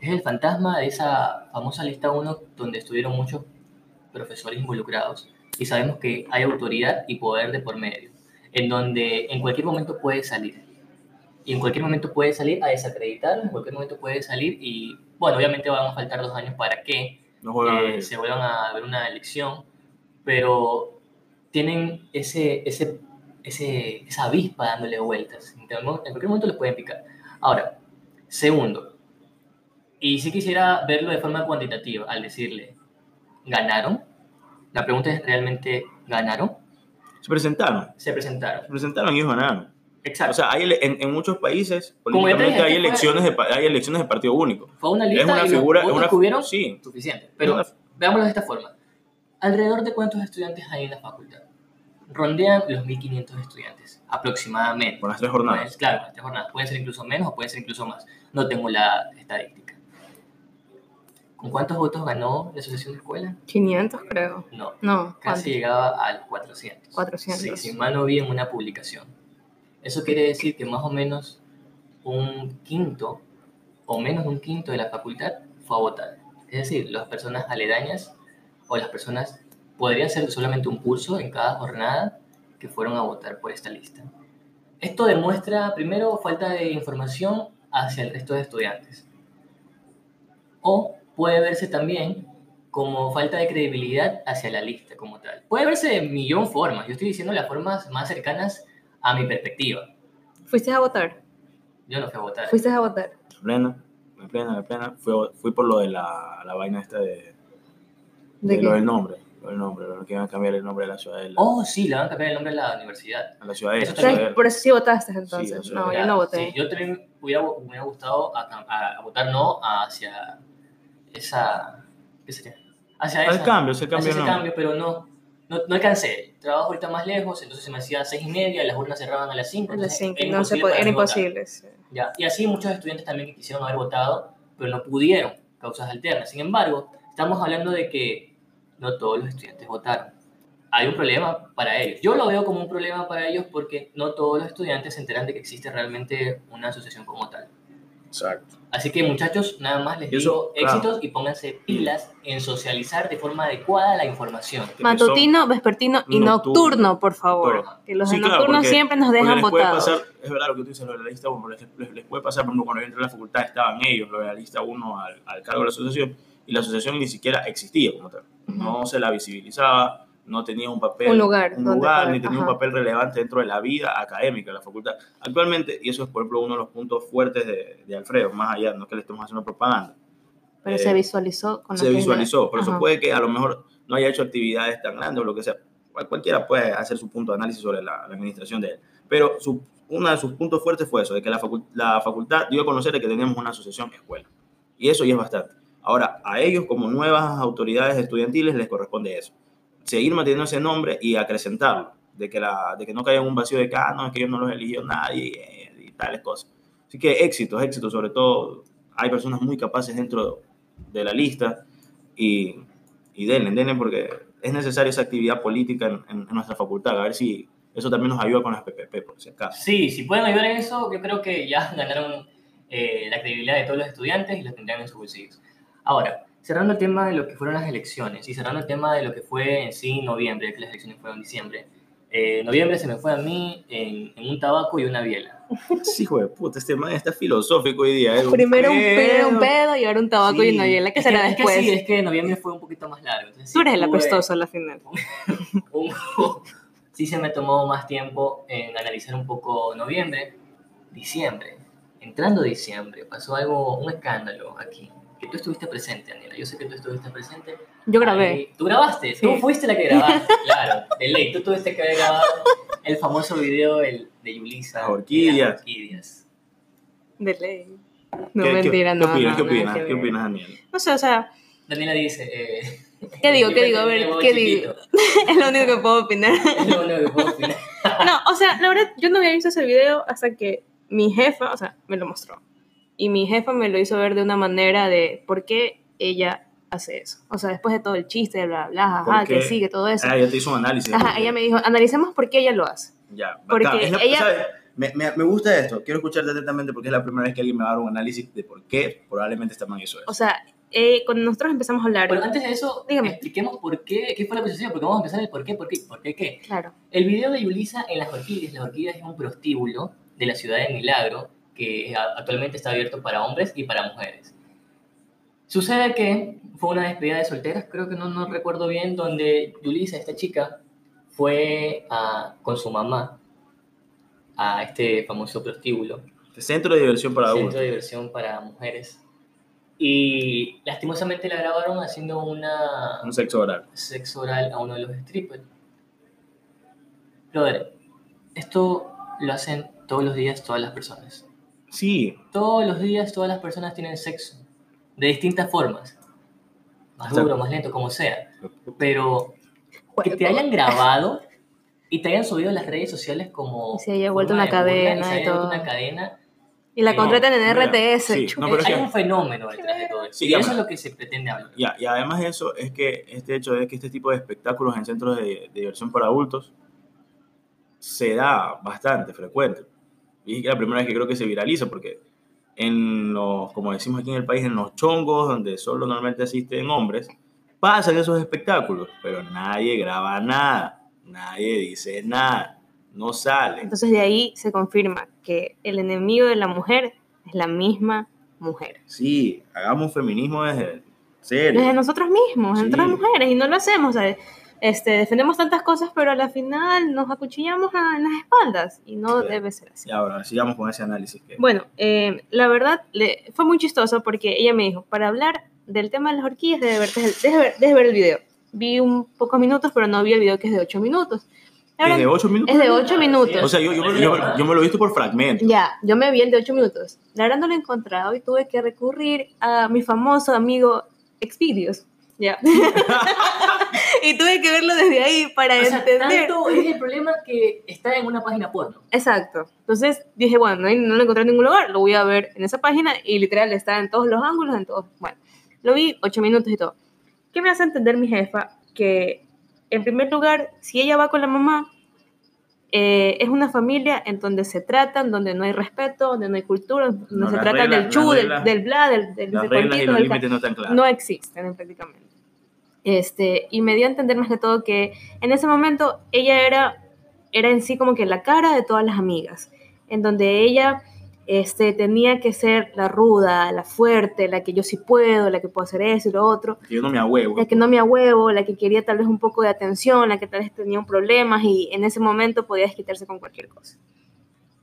[SPEAKER 2] Es el fantasma de esa famosa lista 1 donde estuvieron muchos profesores involucrados y sabemos que hay autoridad y poder de por medio, en donde en cualquier momento puede salir. Y en cualquier momento puede salir a desacreditar, en cualquier momento puede salir y, bueno, obviamente van a faltar dos años para que no eh, se vuelvan a ver una elección, pero tienen ese, ese, ese, esa avispa dándole vueltas. En cualquier momento les pueden picar. Ahora, segundo, y si quisiera verlo de forma cuantitativa, al decirle, ¿ganaron? La pregunta es, ¿realmente ganaron?
[SPEAKER 3] Se presentaron.
[SPEAKER 2] Se presentaron.
[SPEAKER 3] Se presentaron y ellos ganaron.
[SPEAKER 2] Exacto.
[SPEAKER 3] O sea, hay, en, en, muchos países políticamente hay elecciones, de, hay elecciones de partido único.
[SPEAKER 2] Fue una lista
[SPEAKER 3] es una
[SPEAKER 2] y
[SPEAKER 3] figura,
[SPEAKER 2] los
[SPEAKER 3] una,
[SPEAKER 2] tuvieron
[SPEAKER 3] sí.
[SPEAKER 2] suficiente. Pero una, veámoslo de esta forma. ¿Alrededor de cuántos estudiantes hay en la facultad? rondean los 1.500 estudiantes, aproximadamente.
[SPEAKER 3] Con las tres jornadas.
[SPEAKER 2] Pues, claro, con las tres jornadas. Pueden ser incluso menos o pueden ser incluso más. No tengo la estadística. ¿Con cuántos votos ganó la asociación de escuela?
[SPEAKER 1] 500 creo.
[SPEAKER 2] No,
[SPEAKER 1] No,
[SPEAKER 2] casi llegaba a los 400.
[SPEAKER 1] 400.
[SPEAKER 2] Sí, si mal no vi en una publicación. Eso quiere decir que más o menos un quinto o menos de un quinto de la facultad fue a votar. Es decir, las personas aledañas o las personas podrían ser solamente un curso en cada jornada que fueron a votar por esta lista. Esto demuestra, primero, falta de información hacia el resto de estudiantes. O puede verse también como falta de credibilidad hacia la lista como tal. Puede verse de millón formas. Yo estoy diciendo las formas más cercanas a mi perspectiva.
[SPEAKER 1] ¿Fuiste a votar?
[SPEAKER 2] Yo no fui a votar.
[SPEAKER 1] ¿Fuiste a votar?
[SPEAKER 3] En plena, en plena, en plena. Fui, fui por lo de la, la vaina esta de,
[SPEAKER 1] ¿De
[SPEAKER 3] de lo del nombre. Lo del nombre, lo que iban a cambiar el nombre de la ciudad de la,
[SPEAKER 2] Oh, sí, le van a cambiar el nombre a la universidad.
[SPEAKER 3] a la ciudad de
[SPEAKER 2] eso
[SPEAKER 3] la
[SPEAKER 2] también.
[SPEAKER 1] por eso sí votaste
[SPEAKER 3] Sí,
[SPEAKER 1] entonces.
[SPEAKER 3] eso
[SPEAKER 1] no, yo no
[SPEAKER 2] Sí,
[SPEAKER 1] voté.
[SPEAKER 2] yo también hubiera, me hubiera gustado a, a- a votar no hacia esa... ¿Qué sería? Hacia
[SPEAKER 3] Al
[SPEAKER 2] esa-
[SPEAKER 3] cambio, se
[SPEAKER 2] hacia ese
[SPEAKER 3] el nombre.
[SPEAKER 2] cambio, pero no, no, no alcancé. Trabajo ahorita más lejos, entonces se me hacía a seis y media, las urnas cerraban a las cinco.
[SPEAKER 1] A las
[SPEAKER 2] entonces
[SPEAKER 1] 5.
[SPEAKER 2] era
[SPEAKER 1] No se era imposible. sí.
[SPEAKER 2] Ya, Y así muchos estudiantes también que quisieron haber votado, pero no pudieron, causas alternas. Sin embargo, estamos hablando de que no todos los estudiantes votaron. Hay un problema para ellos. Yo lo veo como un problema para ellos porque no todos los estudiantes se enteran de que existe realmente una asociación como tal.
[SPEAKER 3] Exacto.
[SPEAKER 2] Así que muchachos, nada más les
[SPEAKER 3] eso,
[SPEAKER 2] digo
[SPEAKER 3] claro.
[SPEAKER 2] éxitos y pónganse pilas en socializar de forma adecuada la información.
[SPEAKER 3] Que
[SPEAKER 1] Matutino, vespertino y
[SPEAKER 3] Nocturno.
[SPEAKER 1] nocturno, por favor.
[SPEAKER 3] Todo.
[SPEAKER 1] Que los
[SPEAKER 3] Sí,
[SPEAKER 1] de
[SPEAKER 3] claro,
[SPEAKER 1] siempre nos dejan
[SPEAKER 3] les puede
[SPEAKER 1] votados.
[SPEAKER 3] pasar, es verdad lo que tú dices, lo de la lista 1, les, les- les puede pasar, por ejemplo, cuando yo entré a la facultad estaban ellos, lo de la lista 1 al, al cargo de la asociación, y la asociación ni siquiera existía como tal. No se la visibilizaba, no tenía un papel,
[SPEAKER 1] Un lugar
[SPEAKER 3] un ni tenía un papel relevante dentro de la vida académica de la facultad. Actualmente, y eso es, por ejemplo, uno de los puntos fuertes de, de Alfredo, más allá, no es que le estemos haciendo propaganda,
[SPEAKER 1] Pero
[SPEAKER 3] eh,
[SPEAKER 1] se visualizó con
[SPEAKER 3] se visualizó. Por eso puede que a lo mejor no haya hecho actividades tan grandes o lo que sea. Cual- Cualquiera puede hacer su punto de análisis sobre la, la administración de él. Pero su, uno de sus puntos fuertes fue eso, de que la, facul- la facultad dio a conocer de que teníamos una asociación escuela. Y eso ya es bastante. Ahora, a ellos como nuevas autoridades estudiantiles les corresponde eso. Seguir manteniendo ese nombre y acrecentarlo. De que, la, de que no caiga en un vacío de que, ah, no, es que ellos no los eligió nadie y tales cosas. Así que éxitos, éxitos, sobre todo hay personas muy capaces dentro de la lista y, y denle, denle porque es necesaria esa actividad política en, en- en nuestra facultad, a ver si eso también nos ayuda con las PPP, por si acaso.
[SPEAKER 2] Sí, si pueden ayudar en eso, yo creo que ya ganaron eh, la credibilidad de todos los estudiantes y los tendrán en sus bolsillos. Ahora, cerrando el tema de lo que fueron las elecciones y cerrando el tema de lo que fue en sí noviembre, que las elecciones fueron en diciembre. eh, noviembre se me fue a mí en, en un tabaco y una biela.
[SPEAKER 3] Sí, hijo de puta, este man está filosófico hoy día. ¿eh?
[SPEAKER 1] Primero un
[SPEAKER 3] pedo.
[SPEAKER 1] un pedo y ahora un tabaco y una hiela. ¿Qué
[SPEAKER 2] es
[SPEAKER 1] será
[SPEAKER 2] es
[SPEAKER 1] después?
[SPEAKER 2] Que sí, es que noviembre fue un poquito más largo. entonces
[SPEAKER 1] Tú
[SPEAKER 2] sí
[SPEAKER 1] eres el apestoso a la final.
[SPEAKER 2] un- sí se me tomó más tiempo en analizar un poco noviembre, diciembre. Entrando diciembre, pasó algo, un escándalo aquí. Que tú estuviste presente, Daniela. Yo sé que tú estuviste presente.
[SPEAKER 1] Yo grabé.
[SPEAKER 2] Ahí- ¿Tú grabaste?
[SPEAKER 1] Sí.
[SPEAKER 2] Tú fuiste la que grabaste, claro. De ley, tú tuviste que haber grabado el famoso video el, de Yulisa.
[SPEAKER 3] Las orquídeas.
[SPEAKER 2] las orquídeas.
[SPEAKER 1] De ley. No,
[SPEAKER 3] ¿Qué-
[SPEAKER 1] mentira,
[SPEAKER 3] qué,
[SPEAKER 1] no.
[SPEAKER 3] ¿Qué opinas?
[SPEAKER 1] no,
[SPEAKER 3] ¿Qué
[SPEAKER 1] nada
[SPEAKER 3] opinas?
[SPEAKER 1] que
[SPEAKER 3] ¿Qué
[SPEAKER 1] ver.
[SPEAKER 3] opinas, Daniel?
[SPEAKER 1] No sé, o sea,
[SPEAKER 2] Daniela dice... Eh,
[SPEAKER 1] ¿qué digo? ¿Qué digo? A ver, ¿qué digo?
[SPEAKER 2] chiquito.
[SPEAKER 1] es lo único que puedo opinar.
[SPEAKER 2] Es lo único que puedo opinar.
[SPEAKER 1] No, o sea, la verdad, yo no había visto ese video hasta que mi jefa, o sea, me lo mostró. Y mi jefa me lo hizo ver de una manera de por qué ella hace eso. O sea, después de todo el chiste, bla, bla, ajá,
[SPEAKER 3] ¿Por
[SPEAKER 1] que
[SPEAKER 3] qué?
[SPEAKER 1] sigue todo eso.
[SPEAKER 3] Ah, ya te hizo un análisis.
[SPEAKER 1] Ajá, ella me dijo, analicemos por qué ella lo hace.
[SPEAKER 3] Ya,
[SPEAKER 1] Porque.
[SPEAKER 3] Es la-
[SPEAKER 1] ella-
[SPEAKER 3] ¿sabes? Me, me, me gusta esto. Quiero escucharte atentamente porque es la primera vez que alguien me va a dar un análisis de por qué probablemente esta man hizo eso.
[SPEAKER 1] O sea, eh, cuando nosotros empezamos a hablar,
[SPEAKER 2] Bueno, antes de eso,
[SPEAKER 1] Dígame.
[SPEAKER 2] expliquemos por qué, qué fue la acusación, porque vamos a empezar el por qué, por qué, por qué, qué.
[SPEAKER 1] claro,
[SPEAKER 2] El video de Yulisa en las orquídeas, las orquídeas es un prostíbulo de la ciudad de Milagro que actualmente está abierto para hombres y para mujeres. Sucede que fue una despedida de solteras, creo que no, no recuerdo bien, donde Yulisa, esta chica, fue a- con su mamá a este famoso prostíbulo.
[SPEAKER 3] Centro de diversión para
[SPEAKER 2] centro
[SPEAKER 3] adultos.
[SPEAKER 2] de diversión para mujeres. Y lastimosamente la grabaron haciendo una
[SPEAKER 3] Un sexo oral.
[SPEAKER 2] sexo oral a uno de los strippers. Brother, esto lo hacen todos los días todas las personas.
[SPEAKER 3] Sí,
[SPEAKER 2] Todos los días todas las personas tienen sexo. De distintas formas. Más duro, más lento, como sea. Pero que te hayan grabado y te hayan subido a las redes sociales como...
[SPEAKER 1] Y se haya vuelto una cadena
[SPEAKER 2] y se
[SPEAKER 1] y
[SPEAKER 2] haya vuelto una cadena
[SPEAKER 1] Y la
[SPEAKER 2] No,
[SPEAKER 1] contratan en
[SPEAKER 3] mira,
[SPEAKER 1] RTS.
[SPEAKER 3] sí, no, pero
[SPEAKER 2] hay
[SPEAKER 3] que-
[SPEAKER 2] un fenómeno detrás de todo eso.
[SPEAKER 3] Sí,
[SPEAKER 2] y
[SPEAKER 3] ya,
[SPEAKER 2] eso es lo que se pretende hablar.
[SPEAKER 3] Ya, y además de eso es que este hecho de que este tipo de espectáculos en centros de, de diversión para adultos se da bastante frecuente. Y la primera vez que creo que se viraliza porque en los, como decimos aquí en el país, en los chongos donde solo normalmente asisten hombres, pasan esos espectáculos, pero nadie graba nada, nadie dice nada, no sale.
[SPEAKER 1] Entonces de ahí se confirma que el enemigo de la mujer es la misma mujer.
[SPEAKER 3] Sí, hagamos feminismo desde serio.
[SPEAKER 1] Desde nosotros mismos,
[SPEAKER 3] Sí.
[SPEAKER 1] entre las mujeres, y no lo hacemos. sea, Este, defendemos tantas cosas, pero a la final nos acuchillamos a- en las espaldas y no
[SPEAKER 3] Sí.
[SPEAKER 1] debe ser así.
[SPEAKER 3] Y ahora, sigamos con ese análisis. Que,
[SPEAKER 1] Bueno, eh, la verdad le, fue muy chistoso porque ella me dijo, para hablar del tema de las horquillas, debes ver, el video. Vi un pocos minutos, pero no vi el video que es de 8 minutos. Ahora,
[SPEAKER 3] ¿Es de 8 minutos?
[SPEAKER 1] es de 8 minutos.
[SPEAKER 3] O sea, yo, yo, me- yo- yo me lo he visto por fragmentos.
[SPEAKER 1] Ya, yo me vi el de 8 minutos. La verdad no lo he encontrado y tuve que recurrir a mi famoso amigo Xvideos. Ya. y tuve que verlo desde ahí para
[SPEAKER 2] O sea,
[SPEAKER 1] entender.
[SPEAKER 2] tanto es el problema que está en una página porno.
[SPEAKER 1] Exacto. Entonces dije, bueno, no, no lo encontré en ningún lugar, lo voy a ver en esa página y literal está en todos los ángulos, en todos. Bueno, lo vi 8 minutos y todo. ¿Qué me hace entender mi jefa? Que en primer lugar, si ella va con la mamá, eh, es una familia en donde se tratan, donde no hay respeto, donde no hay cultura, donde
[SPEAKER 3] No,
[SPEAKER 1] se trata del chu, del, del bla, del, del
[SPEAKER 3] Las
[SPEAKER 1] del
[SPEAKER 3] reglas y
[SPEAKER 1] cuentito,
[SPEAKER 3] los
[SPEAKER 1] del ca-
[SPEAKER 3] límites no están claros.
[SPEAKER 1] no existen prácticamente. Este, y me dio a entender más que todo que en ese momento ella era, era en sí como que la cara de todas las amigas, en donde ella este, tenía que ser la ruda, la fuerte, la que yo sí puedo, la que puedo hacer eso y lo otro,
[SPEAKER 3] Yo no me ahuevo.
[SPEAKER 1] la que no me huevo, la que quería tal vez un poco de atención, la que tal vez tenía un problema y en ese momento podía desquitarse con cualquier cosa.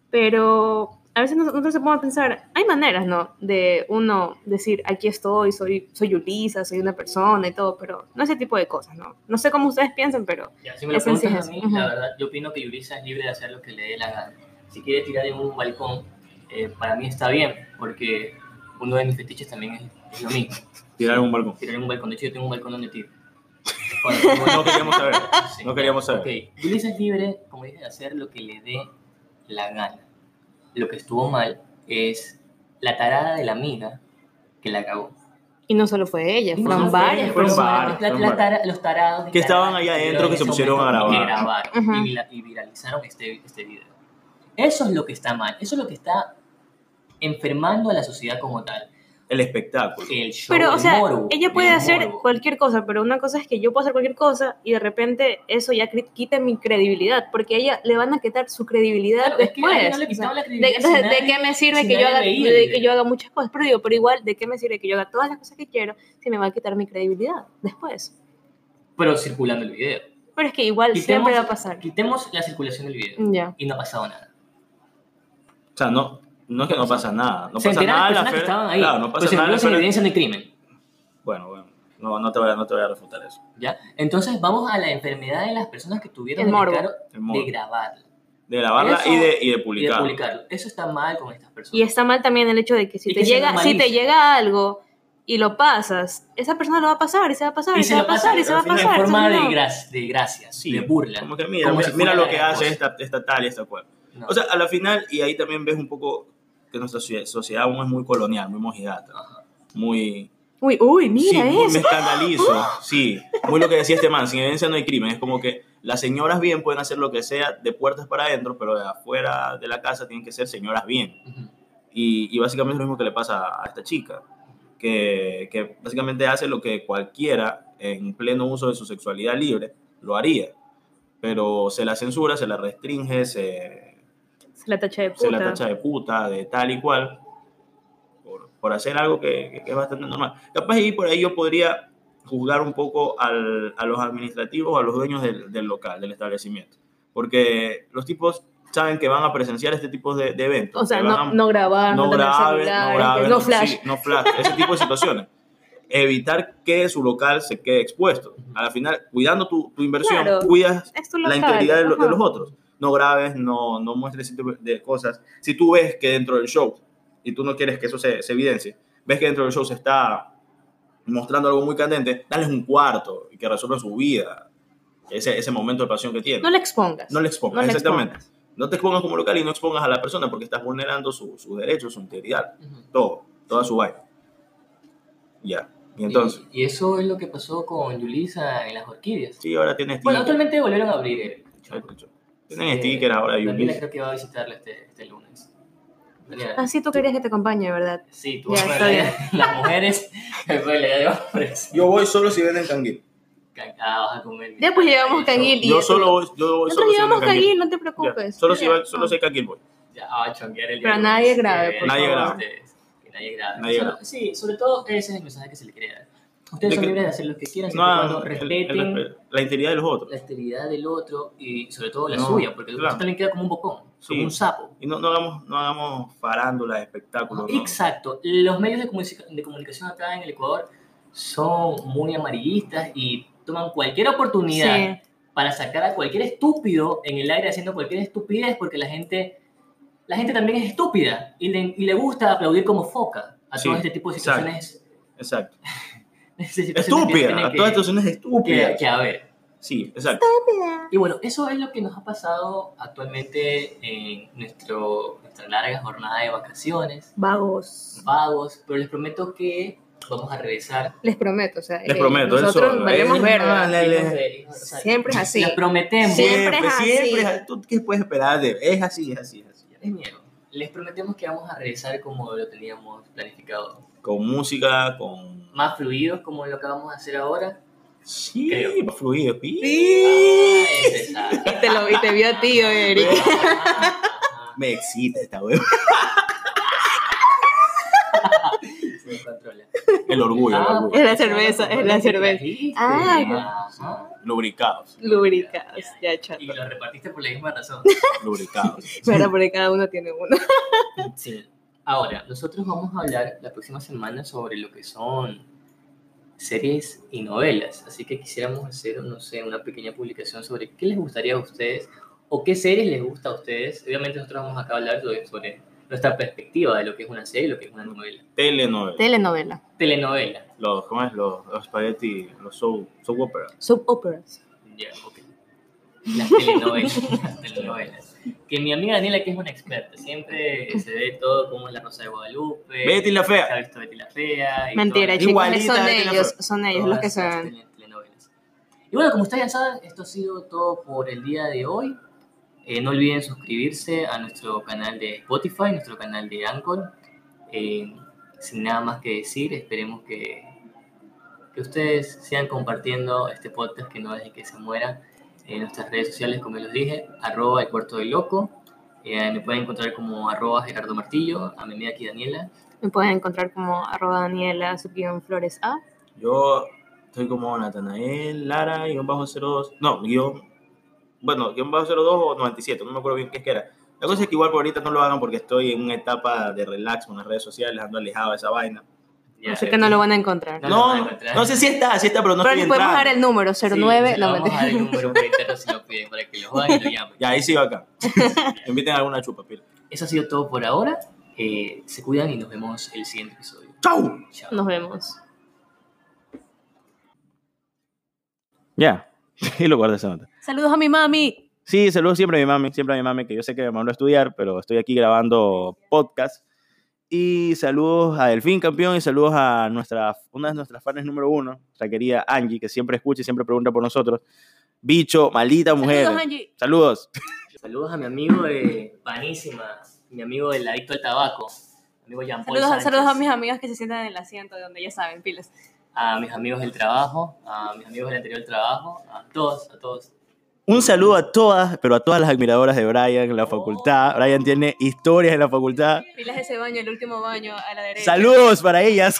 [SPEAKER 1] Pero a veces nos- nosotros se ponemos a pensar, hay maneras, ¿no? De uno decir, aquí estoy, soy, soy Ulisa, soy una persona y todo, pero no ese tipo de cosas, ¿no? No sé cómo ustedes piensan, pero
[SPEAKER 2] Ya, si me lo
[SPEAKER 1] Es sí
[SPEAKER 2] preguntas a mí, la
[SPEAKER 1] Ujú.
[SPEAKER 2] verdad, yo opino que Yurisa es libre de hacer lo que le dé la gana. Si quiere tirar en un balcón, eh, para mí está bien, porque uno de mis fetiches también es, es lo mismo.
[SPEAKER 3] Tirar en un balcón.
[SPEAKER 2] Tirar en un balcón. De hecho, yo tengo un balcón donde tiro.
[SPEAKER 3] No queríamos saber.
[SPEAKER 2] Sí.
[SPEAKER 3] No queríamos saber.
[SPEAKER 2] Ok, Yulisa es libre, como dije, de hacer lo que le dé la gana. Lo que estuvo mal es la tarada de la amiga que la cagó.
[SPEAKER 1] y no solo fue ella,
[SPEAKER 2] no
[SPEAKER 1] fueron varias
[SPEAKER 3] fueron
[SPEAKER 1] personas.
[SPEAKER 2] La- la tara- los tarados
[SPEAKER 3] Que estaban allá adentro,
[SPEAKER 2] en
[SPEAKER 3] que se pusieron a
[SPEAKER 2] y
[SPEAKER 3] grabar.
[SPEAKER 2] grabaron y, vira- y viralizaron este, este video. Eso es lo que está mal. Eso es lo que está enfermando a la sociedad como tal.
[SPEAKER 3] El espectáculo.
[SPEAKER 2] El show,
[SPEAKER 1] Pero, o
[SPEAKER 2] el
[SPEAKER 1] sea,
[SPEAKER 2] morbo,
[SPEAKER 1] ella puede
[SPEAKER 2] el
[SPEAKER 1] hacer
[SPEAKER 2] morbo.
[SPEAKER 1] cualquier cosa, pero una cosa es que yo puedo hacer cualquier cosa y de repente eso ya quita mi credibilidad, porque a ella le van a quitar su credibilidad
[SPEAKER 2] Claro, es que
[SPEAKER 1] después.
[SPEAKER 2] no le
[SPEAKER 1] o sea,
[SPEAKER 2] la
[SPEAKER 1] de, entonces, ¿de qué me sirve
[SPEAKER 2] si
[SPEAKER 1] que yo, haga, de que yo haga muchas cosas? Pero digo, pero igual, ¿de qué me sirve que yo haga todas las cosas que quiero si me va a quitar mi credibilidad después?
[SPEAKER 2] Pero circulando el video.
[SPEAKER 1] Pero es que igual
[SPEAKER 2] Quitemos-
[SPEAKER 1] siempre va a pasar.
[SPEAKER 2] Quitemos la circulación del video
[SPEAKER 1] Ya.
[SPEAKER 2] y no ha pasado nada.
[SPEAKER 3] O sea, no, no es que no pasa nada. No
[SPEAKER 2] Se
[SPEAKER 3] pasa
[SPEAKER 2] enteraron
[SPEAKER 3] nada
[SPEAKER 2] las
[SPEAKER 3] la
[SPEAKER 2] personas que estaban ahí.
[SPEAKER 3] Claro, no
[SPEAKER 2] pues
[SPEAKER 3] pasa
[SPEAKER 2] se
[SPEAKER 3] nada feria.
[SPEAKER 2] evidencia no hay crimen.
[SPEAKER 3] Bueno, bueno. No, no, te voy a, no te voy a refutar eso.
[SPEAKER 2] ¿ya? Entonces vamos a la enfermedad de las personas que tuvieron
[SPEAKER 1] El morbo.
[SPEAKER 3] El morbo.
[SPEAKER 2] de grabarlo
[SPEAKER 3] De grabarla
[SPEAKER 2] Eso
[SPEAKER 3] y de, y de
[SPEAKER 2] y de publicarlo. Eso está mal con estas personas.
[SPEAKER 1] Y está mal también el hecho de que si, te,
[SPEAKER 2] que se
[SPEAKER 1] llega, si te llega algo y lo pasas, esa persona lo va a pasar y se va a pasar y,
[SPEAKER 2] y
[SPEAKER 1] se,
[SPEAKER 2] se
[SPEAKER 1] va a pasar y se va a pasar.
[SPEAKER 2] en forma de,
[SPEAKER 1] no.
[SPEAKER 2] gra- de gracias,
[SPEAKER 3] Sí,
[SPEAKER 2] de burla.
[SPEAKER 3] Como que mira,
[SPEAKER 2] Como
[SPEAKER 3] mira,
[SPEAKER 2] si
[SPEAKER 3] mira lo que hace esta, esta tal y esta cual.
[SPEAKER 2] No.
[SPEAKER 3] O sea, a la final, y ahí también ves un poco que nuestra socie- sociedad aún es muy colonial, muy mojigata, muy...
[SPEAKER 1] Uy, uy, mira
[SPEAKER 3] sí,
[SPEAKER 1] eso.
[SPEAKER 3] me escandalizo, sí. Muy lo que decía este man, sin evidencia no hay crimen. Es como que las señoras bien pueden hacer lo que sea de puertas para adentro, pero de afuera de la casa tienen que ser señoras bien. Y, y básicamente es lo mismo que le pasa a esta chica, que, que básicamente hace lo que cualquiera en pleno uso de su sexualidad libre lo haría, pero se la censura, se la restringe, se,
[SPEAKER 1] Se la tacha de puta.
[SPEAKER 3] se la tacha de puta, de tal y cual, por, por hacer algo que, que es bastante normal. Capaz ahí por ahí yo podría juzgar un poco al- a los administrativos, a los dueños del, del local, del establecimiento, porque los tipos saben que van a presenciar este tipo de, de eventos.
[SPEAKER 1] O sea, no,
[SPEAKER 3] a-
[SPEAKER 1] no grabar, no,
[SPEAKER 3] no graben, no graben,
[SPEAKER 1] no flash.
[SPEAKER 3] sí, no flash, ese tipo de situaciones. Evitar que su local se quede expuesto. A la final, cuidando tu, tu inversión,
[SPEAKER 1] Claro.
[SPEAKER 3] cuidas la integridad de, de los otros. No grabes, no, no muestres ese tipo de cosas. Si tú ves que dentro del show, y tú no quieres que eso se, se evidencie, ves que dentro del show se está mostrando algo muy candente, dales un cuarto y que resuelvan su vida. Ese, ese momento de pasión que tienen.
[SPEAKER 1] No le expongas.
[SPEAKER 3] No le expongas,
[SPEAKER 1] No le
[SPEAKER 3] exactamente.
[SPEAKER 1] expongas.
[SPEAKER 3] No te expongas como local y no expongas a la persona porque estás vulnerando su- sus derechos, su integridad,
[SPEAKER 2] Ujú.
[SPEAKER 3] todo, toda su vaina. Ya. Y entonces,
[SPEAKER 2] Y, y eso es lo que pasó con Yulisa en las orquídeas.
[SPEAKER 3] sí, ahora tienes
[SPEAKER 2] Bueno, actualmente volvieron a abrir el show.
[SPEAKER 3] Tienen
[SPEAKER 2] Sí,
[SPEAKER 3] stickers ahora y
[SPEAKER 2] Daniela
[SPEAKER 3] un
[SPEAKER 2] creo que va a visitarla este, este lunes. Daniela.
[SPEAKER 1] Ah, sí, tú querías que te acompañe, ¿verdad?
[SPEAKER 2] Sí, tú
[SPEAKER 1] Ya,
[SPEAKER 2] vas a
[SPEAKER 1] está
[SPEAKER 2] ver las mujeres, después le de hombres.
[SPEAKER 3] Yo voy solo si venden canguil.
[SPEAKER 2] Ah, vas a comer.
[SPEAKER 1] Ya, pues, llevamos canguil y-
[SPEAKER 3] Yo solo voy, yo voy
[SPEAKER 1] Nosotros
[SPEAKER 3] solo si
[SPEAKER 1] llevamos
[SPEAKER 3] canguil.
[SPEAKER 1] canguil, no te
[SPEAKER 3] Ya,
[SPEAKER 1] preocupes.
[SPEAKER 3] Solo si va, solo si canguil voy.
[SPEAKER 2] Ya, va a chonguear el día
[SPEAKER 1] Pero nadie grave, por
[SPEAKER 3] Nadie grave.
[SPEAKER 2] nadie.
[SPEAKER 3] Nadie grave.
[SPEAKER 2] Sí, sobre todo ese es el mensaje que se le quiere dar. Ustedes
[SPEAKER 3] De
[SPEAKER 2] son
[SPEAKER 3] que-
[SPEAKER 2] libres de hacer lo que quieran, siempre
[SPEAKER 3] No,
[SPEAKER 2] cuando
[SPEAKER 3] el- el
[SPEAKER 2] respeten
[SPEAKER 3] respeto, la integridad de los otros.
[SPEAKER 2] la esterilidad del otro y sobre todo la
[SPEAKER 3] No,
[SPEAKER 2] suya, porque
[SPEAKER 3] claro.
[SPEAKER 2] usted también queda como un bocón,
[SPEAKER 3] Sí.
[SPEAKER 2] como un sapo.
[SPEAKER 3] Y no, no hagamos, no hagamos farándulas, espectáculos. ¿no?
[SPEAKER 2] Exacto. Los medios de, comunicación- de comunicación acá en el Ecuador son muy amarillistas y toman cualquier oportunidad
[SPEAKER 1] Sí.
[SPEAKER 2] para sacar a cualquier estúpido en el aire haciendo cualquier estupidez porque la gente, la gente también es estúpida y le, y le gusta aplaudir como foca a
[SPEAKER 3] Sí,
[SPEAKER 2] todo este tipo de
[SPEAKER 3] exacto.
[SPEAKER 2] situaciones.
[SPEAKER 3] Exacto.
[SPEAKER 2] de que
[SPEAKER 3] Estúpida,
[SPEAKER 2] tienen
[SPEAKER 3] a
[SPEAKER 2] que-
[SPEAKER 3] todas situaciones
[SPEAKER 2] que, que haber.
[SPEAKER 3] Sí, exacto.
[SPEAKER 2] Y bueno, eso es lo que nos ha pasado actualmente en nuestro, nuestra larga jornada de vacaciones,
[SPEAKER 1] Vagos.
[SPEAKER 2] vagos, pero les prometo que vamos a regresar.
[SPEAKER 1] Les prometo, o sea,
[SPEAKER 3] Les
[SPEAKER 1] eh,
[SPEAKER 3] prometo,
[SPEAKER 1] nosotros
[SPEAKER 3] eso.
[SPEAKER 1] valemos
[SPEAKER 3] Eh,
[SPEAKER 1] Siempre es así.
[SPEAKER 2] Les prometemos.
[SPEAKER 1] Siempre es así.
[SPEAKER 3] siempre es así. ¿Tú qué puedes esperar de Es así, es así, es así.
[SPEAKER 2] Es miedo. Les prometemos que vamos a regresar como lo teníamos planificado.
[SPEAKER 3] Con música, con...
[SPEAKER 2] Más fluidos como lo que vamos a hacer ahora.
[SPEAKER 3] Sí,
[SPEAKER 2] Creo.
[SPEAKER 3] fluido.
[SPEAKER 2] Ah, ese sabe.
[SPEAKER 1] Y te, lo, y te vio a ti, Eric.
[SPEAKER 3] Me excita esta web.
[SPEAKER 2] Se me controla.
[SPEAKER 3] El orgullo, el
[SPEAKER 2] Ah,
[SPEAKER 3] orgullo.
[SPEAKER 1] Es la cerveza, es la cerveza. Ah.
[SPEAKER 3] Lubricados,
[SPEAKER 1] Lubricados, ya chato.
[SPEAKER 2] Y lo repartiste por la misma razón.
[SPEAKER 3] lubricados.
[SPEAKER 1] Pero porque cada uno tiene uno.
[SPEAKER 2] Sí. Ahora, nosotros vamos a hablar la próxima semana sobre lo que son series y novelas. Así que quisiéramos hacer, no sé, una pequeña publicación sobre qué les gustaría a ustedes o qué series les gusta a ustedes. Obviamente nosotros vamos acá a hablar sobre, sobre nuestra perspectiva de lo que es una serie y lo que es una novela.
[SPEAKER 3] Telenovela.
[SPEAKER 1] Telenovela.
[SPEAKER 2] Telenovela.
[SPEAKER 3] Los, ¿Cómo es? Los, los spaghetti, los soap, soap opera.
[SPEAKER 1] Soap operas.
[SPEAKER 2] Ya, ok. Las telenovelas. las telenovelas. Que mi amiga Daniela, que es una experta, siempre se ve todo como la Rosa de Guadalupe.
[SPEAKER 3] Betty la
[SPEAKER 2] Se ha
[SPEAKER 3] fea.
[SPEAKER 2] visto Betty la Fea. y
[SPEAKER 1] Mentira, chicos,
[SPEAKER 3] Igualita
[SPEAKER 1] son
[SPEAKER 3] Betty
[SPEAKER 1] ellos,
[SPEAKER 3] Fea.
[SPEAKER 1] son ellos
[SPEAKER 2] todas
[SPEAKER 1] los que
[SPEAKER 2] tele- telenovelas. Y bueno, como ustedes ya saben, esto ha sido todo por el día de hoy. Eh, no olviden suscribirse a nuestro canal de Spotify, nuestro canal de Anchor. Eh, sin nada más que decir, esperemos que, que ustedes sigan compartiendo este podcast que no deje que se muera en nuestras redes sociales, como les dije, arroba el cuarto del loco. Eh, me pueden encontrar como arroba Gerardo Martillo, a mi amiga aquí Daniela.
[SPEAKER 1] Me pueden encontrar como arroba Daniela subguión Flores A.
[SPEAKER 3] Yo estoy como Natanael, Lara, guion bajo 02. No, guion. Bueno, guion bajo 02 o 97, no me acuerdo bien qué es que era. La cosa es que igual por ahorita no lo hagan porque estoy en una etapa de relax con las redes sociales, ando alejado de esa vaina.
[SPEAKER 2] Ya,
[SPEAKER 1] Así que no lo van a encontrar.
[SPEAKER 2] No lo
[SPEAKER 3] No, sé si está, si está, pero no
[SPEAKER 1] Pero
[SPEAKER 3] estoy
[SPEAKER 1] les podemos dar el número,
[SPEAKER 2] Sí,
[SPEAKER 1] 09.
[SPEAKER 2] se
[SPEAKER 1] no,
[SPEAKER 2] lo vamos a dar el número si lo piden para que los vayan y lo llamen.
[SPEAKER 3] Ya, ahí sí va acá. Inviten a alguna chupa, pila.
[SPEAKER 2] Eso ha sido todo por ahora. Eh, se cuidan y nos vemos el siguiente episodio.
[SPEAKER 3] ¡Chau!
[SPEAKER 2] Chao.
[SPEAKER 1] Nos vemos.
[SPEAKER 3] Ya, y lo guardé esa nota.
[SPEAKER 1] Saludos a mi mami.
[SPEAKER 3] Sí, saludos siempre a mi mami, siempre a mi mami, que yo sé que me mandó a estudiar, pero estoy aquí grabando podcast. Y saludos a Delfín, campeón, y saludos a nuestra, una de nuestras fans número uno, nuestra querida Angie, que siempre escucha y siempre pregunta por nosotros. Bicho, maldita mujer.
[SPEAKER 1] Saludos, Angie.
[SPEAKER 3] Saludos.
[SPEAKER 2] Saludos a mi amigo de Panísima, mi amigo del adicto al tabaco, mi amigo Jean Paul
[SPEAKER 1] Saludos, saludos a mis amigas que se sientan en el asiento de donde ya saben, pilas.
[SPEAKER 2] a mis amigos del trabajo, a mis amigos del anterior trabajo, a todos, a todos.
[SPEAKER 3] Un saludo a todas, pero a todas las admiradoras de Brian en la facultad. Brian tiene historias en la facultad.
[SPEAKER 1] Pilas ese baño, el último baño a la derecha.
[SPEAKER 3] Saludos para ellas.